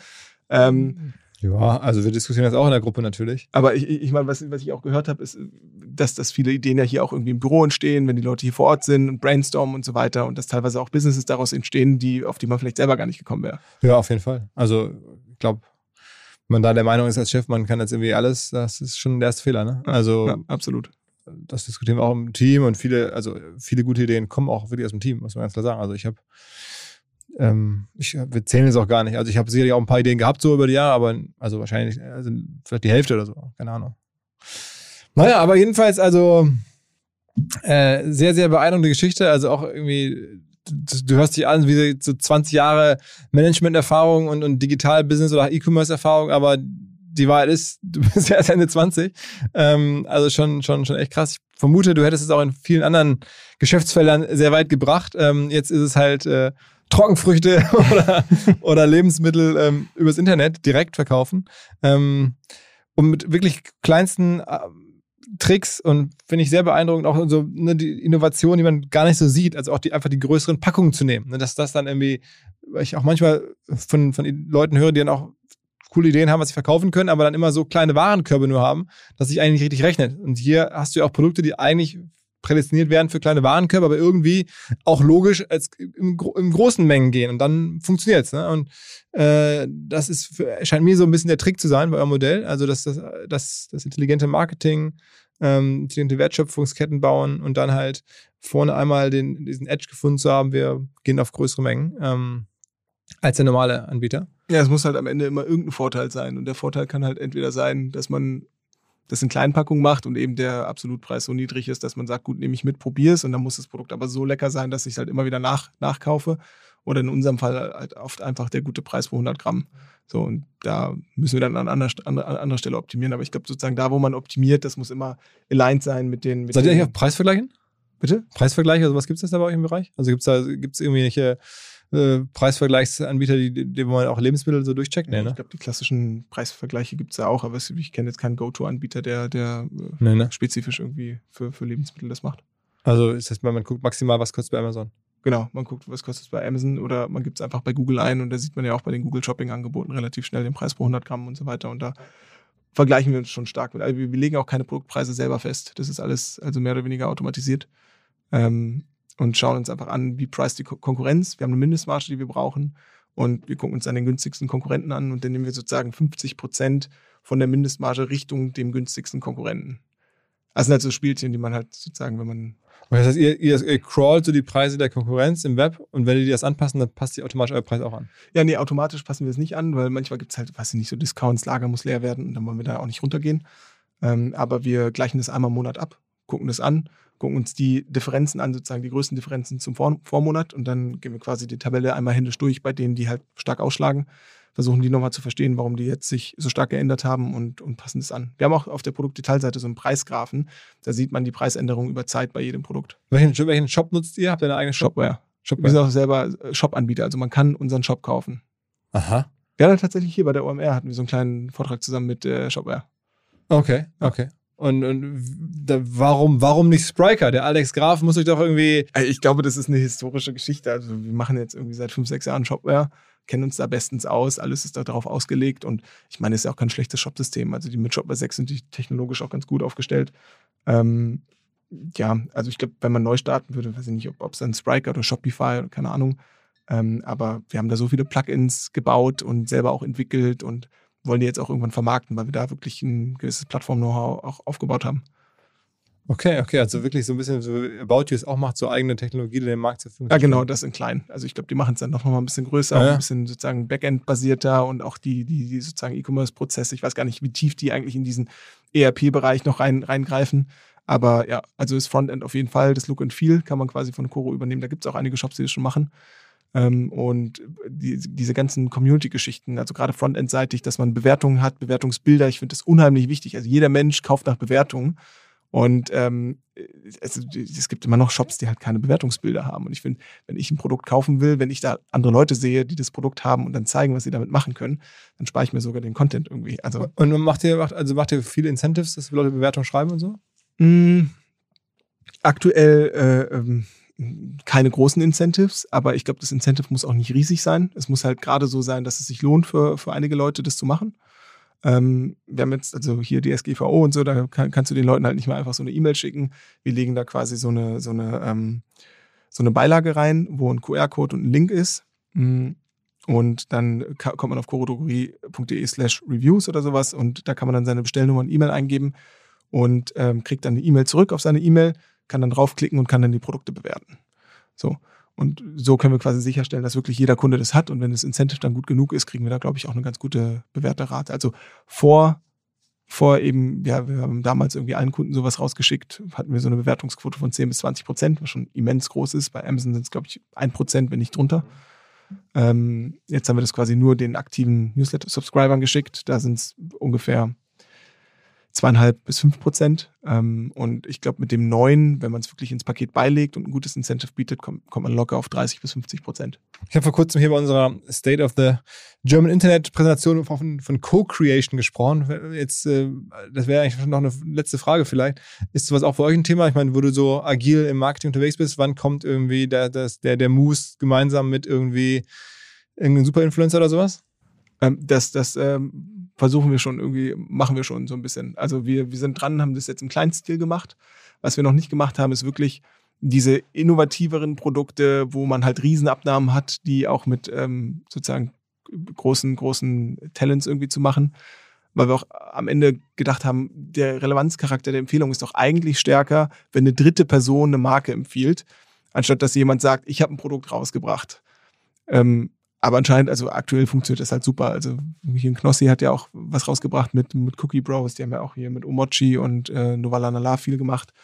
Ähm, ja, also wir diskutieren das auch in der Gruppe natürlich. Aber ich, ich meine, was, was ich auch gehört habe, ist, dass, dass viele Ideen ja hier auch irgendwie im Büro entstehen, wenn die Leute hier vor Ort sind und brainstormen und so weiter und dass teilweise auch Businesses daraus entstehen, die, auf die man vielleicht selber gar nicht gekommen wäre. Ja, auf jeden Fall. Also ich glaube, wenn man da der Meinung ist als Chef, man kann jetzt irgendwie alles, das ist schon der erste Fehler. Ne? Also ja, absolut. Das diskutieren wir auch im Team und viele, also viele gute Ideen kommen auch wirklich aus dem Team, muss man ganz klar sagen. Also ich habe ähm, ich, wir zählen es auch gar nicht. Also ich habe sicherlich auch ein paar Ideen gehabt so über die Jahre, aber also wahrscheinlich also vielleicht die Hälfte oder so. Keine Ahnung. Naja, aber jedenfalls also äh, sehr, sehr beeindruckende Geschichte. Also auch irgendwie, du, du hörst dich an wie so 20 Jahre Management-Erfahrung und, und Digital-Business oder E-Commerce-Erfahrung, aber die Wahrheit ist, [LAUGHS] du bist erst Ende 20. Ähm, also schon, schon, schon echt krass. Ich vermute, du hättest es auch in vielen anderen Geschäftsfeldern sehr weit gebracht. Ähm, jetzt ist es halt äh, Trockenfrüchte [LAUGHS] oder, oder Lebensmittel ähm, übers Internet direkt verkaufen. Ähm, und mit wirklich kleinsten äh, Tricks und finde ich sehr beeindruckend, auch so ne, die Innovation, die man gar nicht so sieht, also auch die, einfach die größeren Packungen zu nehmen. Ne, dass das dann irgendwie, weil ich auch manchmal von, von Leuten höre, die dann auch coole Ideen haben, was sie verkaufen können, aber dann immer so kleine Warenkörbe nur haben, dass sich eigentlich richtig rechnet. Und hier hast du ja auch Produkte, die eigentlich prädestiniert werden für kleine Warenkörbe, aber irgendwie auch logisch als im, im großen Mengen gehen und dann funktioniert's. Ne? Und äh, das ist für, scheint mir so ein bisschen der Trick zu sein bei eurem Modell. Also dass das, das, das intelligente Marketing, ähm, intelligente Wertschöpfungsketten bauen und dann halt vorne einmal den, diesen Edge gefunden zu haben, wir gehen auf größere Mengen ähm, als der normale Anbieter. Ja, es muss halt am Ende immer irgendein Vorteil sein. Und der Vorteil kann halt entweder sein, dass man das in Kleinpackungen macht und eben der Absolutpreis so niedrig ist, dass man sagt, gut, nehme ich mit, probier's und dann muss das Produkt aber so lecker sein, dass ich es halt immer wieder nach, nachkaufe. Oder in unserem Fall halt oft einfach der gute Preis pro 100 Gramm. So, und da müssen wir dann an anderer, an anderer Stelle optimieren. Aber ich glaube, sozusagen da, wo man optimiert, das muss immer aligned sein mit den. Mit Seid ihr eigentlich auf Preisvergleichen? Bitte? Preisvergleiche, also was gibt es da bei euch im Bereich? Also gibt es da gibt's irgendwelche äh, Preisvergleichsanbieter, die, die, man auch Lebensmittel so durchcheckt? Nee, Ja, ne? Ich glaube, die klassischen Preisvergleiche gibt es ja auch, aber ich kenne jetzt keinen Go-To-Anbieter, der, der äh, Nee, ne? spezifisch irgendwie für, für Lebensmittel das macht. Also ist das, man guckt maximal, was kostet bei Amazon. Genau, man guckt, was kostet es bei Amazon oder man gibt es einfach bei Google ein und da sieht man ja auch bei den Google Shopping-Angeboten relativ schnell den Preis pro 100 Gramm und so weiter und da vergleichen wir uns schon stark mit. Also wir, wir legen auch keine Produktpreise selber fest. Das ist alles also mehr oder weniger automatisiert ähm, und schauen uns einfach an, wie preist die Ko- Konkurrenz. Wir haben eine Mindestmarge, die wir brauchen und wir gucken uns dann den günstigsten Konkurrenten an und dann nehmen wir sozusagen 50 Prozent von der Mindestmarge Richtung dem günstigsten Konkurrenten. Das sind halt so Spielchen, die man halt sozusagen, wenn man Und das heißt, ihr, ihr, ihr crawlt so die Preise der Konkurrenz im Web und wenn die das anpassen, dann passt die automatisch euer Preis auch an. Ja, nee, automatisch passen wir es nicht an, weil manchmal gibt es halt, weiß ich nicht, so Discounts, Lager muss leer werden und dann wollen wir da auch nicht runtergehen. Ähm, aber wir gleichen das einmal im Monat ab, gucken das an, gucken uns die Differenzen an, sozusagen die größten Differenzen zum Vor Vormonat und dann gehen wir quasi die Tabelle einmal händisch durch bei denen, die halt stark ausschlagen, versuchen die nochmal zu verstehen, warum die jetzt sich so stark geändert haben und, und passen das an. Wir haben auch auf der Produktdetailseite so einen Preisgrafen, da sieht man die Preisänderung über Zeit bei jedem Produkt. Welchen, welchen Shop nutzt ihr? Habt ihr eine eigene Shop? Shopware. Shop Wir sind auch selber äh, Shop-Anbieter, also man kann unseren Shop kaufen. Aha. Wir hatten tatsächlich hier bei der OMR hatten wir so einen kleinen Vortrag zusammen mit äh, Shopware. Okay, okay. Und, und da, warum, warum nicht Spriker? Der Alex Graf muss euch doch irgendwie. Ich glaube, das ist eine historische Geschichte. Also wir machen jetzt irgendwie seit fünf, sechs Jahren Shopware, kennen uns da bestens aus, alles ist da darauf ausgelegt und ich meine, es ist ja auch kein schlechtes Shopsystem. Also die mit Shopware 6 sind die technologisch auch ganz gut aufgestellt. Ähm, ja, also ich glaube, wenn man neu starten würde, weiß ich nicht, ob es dann Spriker oder Shopify oder keine Ahnung. Ähm, aber wir haben da so viele Plugins gebaut und selber auch entwickelt und wollen die jetzt auch irgendwann vermarkten, weil wir da wirklich ein gewisses Plattform-Know-how auch aufgebaut haben. Okay, okay, also wirklich so ein bisschen so About You es auch macht, so eigene Technologie, die den Markt zur Verfügung Ja, genau, das in klein. Also ich glaube, die machen es dann noch mal ein bisschen größer, Ja, ja. ein bisschen sozusagen Backend-basierter und auch die, die, die sozusagen E-Commerce-Prozesse. Ich weiß gar nicht, wie tief die eigentlich in diesen ERP-Bereich noch rein, reingreifen. Aber ja, also das Frontend auf jeden Fall, das Look and Feel kann man quasi von Coro übernehmen. Da gibt es auch einige Shops, die das schon machen. Ähm, und die, diese ganzen Community-Geschichten, also gerade Frontend-seitig, dass man Bewertungen hat, Bewertungsbilder, ich finde das unheimlich wichtig. Also jeder Mensch kauft nach Bewertungen. Und ähm, es, es gibt immer noch Shops, die halt keine Bewertungsbilder haben. Und ich finde, wenn ich ein Produkt kaufen will, wenn ich da andere Leute sehe, die das Produkt haben und dann zeigen, was sie damit machen können, dann spare ich mir sogar den Content irgendwie. Also Und macht ihr, macht, also macht ihr viele Incentives, dass Leute Bewertungen schreiben und so? mh, aktuell äh, ähm, keine großen Incentives, aber ich glaube, das Incentive muss auch nicht riesig sein. Es muss halt gerade so sein, dass es sich lohnt für, für einige Leute, das zu machen. Ähm, wir haben jetzt also hier die SGVO und so, da kann, kannst du den Leuten halt nicht mal einfach so eine E-Mail schicken. Wir legen da quasi so eine, so eine, ähm, so eine Beilage rein, wo ein QR-Code und ein Link ist. Mm, Und dann kommt man auf chorodrogerie.de slash reviews oder sowas und da kann man dann seine Bestellnummer und E-Mail eingeben und ähm, kriegt dann eine E-Mail zurück auf seine E-Mail, kann dann draufklicken und kann dann die Produkte bewerten. So. Und so können wir quasi sicherstellen, dass wirklich jeder Kunde das hat. Und wenn das Incentive dann gut genug ist, kriegen wir da, glaube ich, auch eine ganz gute Bewerterrate. Also vor, vor eben, ja, wir haben damals irgendwie allen Kunden sowas rausgeschickt, hatten wir so eine Bewertungsquote von 10 bis 20 Prozent, was schon immens groß ist. Bei Amazon sind es, glaube ich, 1 Prozent, wenn nicht drunter. Ähm, jetzt haben wir das quasi nur den aktiven Newsletter-Subscribern geschickt. Da sind es ungefähr zweieinhalb bis fünf Prozent. Ähm, und ich glaube, mit dem neuen, wenn man es wirklich ins Paket beilegt und ein gutes Incentive bietet, kommt, kommt man locker auf 30 bis 50 Prozent. Ich habe vor kurzem hier bei unserer State of the German Internet Präsentation von, von Co-Creation gesprochen. Jetzt, äh, das wäre eigentlich noch eine letzte Frage vielleicht. Ist sowas auch für euch ein Thema? Ich meine, wo du so agil im Marketing unterwegs bist, wann kommt irgendwie der, das, der, der Moose gemeinsam mit irgendwie irgendeinem Superinfluencer oder sowas? Ähm, das, das, ähm, versuchen wir schon irgendwie, machen wir schon so ein bisschen. Also wir, wir sind dran, haben das jetzt im Kleinstil gemacht. Was wir noch nicht gemacht haben, ist wirklich diese innovativeren Produkte, wo man halt Riesenabnahmen hat, die auch mit ähm, sozusagen großen, großen Talents irgendwie zu machen. Weil wir auch am Ende gedacht haben, der Relevanzcharakter der Empfehlung ist doch eigentlich stärker, wenn eine dritte Person eine Marke empfiehlt, anstatt dass jemand sagt, ich habe ein Produkt rausgebracht. Ähm, aber anscheinend, also aktuell funktioniert das halt super. Also hier in Knossi hat ja auch was rausgebracht mit, mit Cookie Bros. Die haben ja auch hier mit Omochi und äh, Novalanala viel gemacht.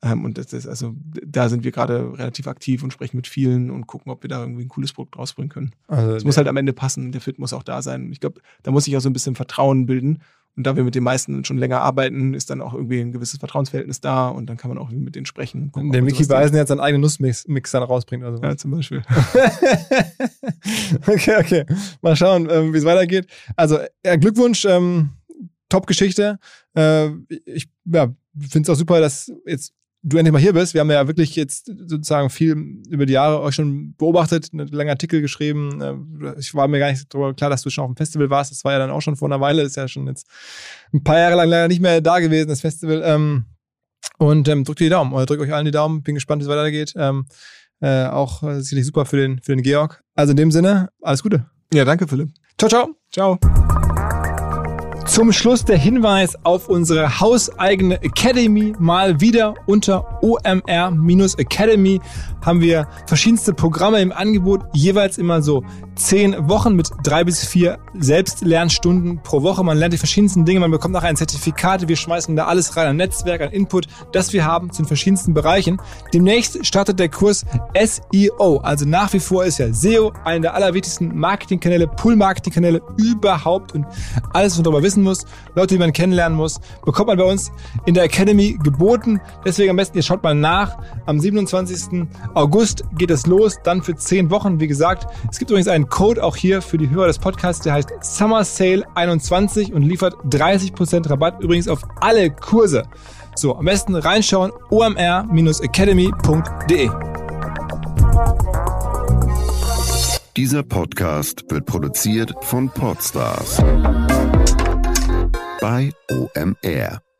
Ähm, und das ist, also da sind wir gerade relativ aktiv und sprechen mit vielen und gucken, ob wir da irgendwie ein cooles Produkt rausbringen können. Also es muss halt am Ende passen, der Fit muss auch da sein. Ich glaube, da muss sich auch so ein bisschen Vertrauen bilden. Und da wir mit den meisten schon länger arbeiten, ist dann auch irgendwie ein gewisses Vertrauensverhältnis da und dann kann man auch mit denen sprechen. Gucken, der Mickey Beisen jetzt seinen eigenen Nussmix dann rausbringt oder so. Ja, zum Beispiel. [LAUGHS] okay, okay. Mal schauen, ähm, wie es weitergeht. Also, ja, Glückwunsch, ähm, Top-Geschichte. Äh, ich ja, finde es auch super, dass jetzt du endlich mal hier bist. Wir haben ja wirklich jetzt sozusagen viel über die Jahre euch schon beobachtet, einen langen Artikel geschrieben. Äh, ich war mir gar nicht darüber klar, dass du schon auf dem Festival warst. Das war ja dann auch schon vor einer Weile, ist ja schon jetzt ein paar Jahre lang leider nicht mehr da gewesen, das Festival. Ähm, und ähm, drückt dir die Daumen oder drückt euch allen die Daumen. Bin gespannt, wie es weitergeht. Ähm, äh, auch äh, sicherlich super für den, für den Georg. Also in dem Sinne, alles Gute. Ja, danke, Philipp. Ciao, ciao. Ciao. Zum Schluss der Hinweis auf unsere hauseigene Academy. Mal wieder unter OMR-Academy haben wir verschiedenste Programme im Angebot, jeweils immer so zehn Wochen mit drei bis vier Selbstlernstunden pro Woche. Man lernt die verschiedensten Dinge, man bekommt nachher ein Zertifikat. Wir schmeißen da alles rein, ein Netzwerk, ein Input, das wir haben zu den verschiedensten Bereichen. Demnächst startet der Kurs SEO. Also nach wie vor ist ja SEO einer der allerwichtigsten Marketingkanäle, Pull-Marketingkanäle überhaupt und alles, was man darüber wissen muss, Leute, die man kennenlernen muss, bekommt man bei uns in der Academy geboten. Deswegen am besten, ihr schaut mal nach. Am 27. August geht es los, dann für zehn Wochen, wie gesagt. Es gibt übrigens einen Code auch hier für die Hörer des Podcasts, der heißt Summer Sale 21 und liefert 30% Rabatt übrigens auf alle Kurse. So, am besten reinschauen omr-academy.de. Dieser Podcast wird produziert von Podstars bei OMR.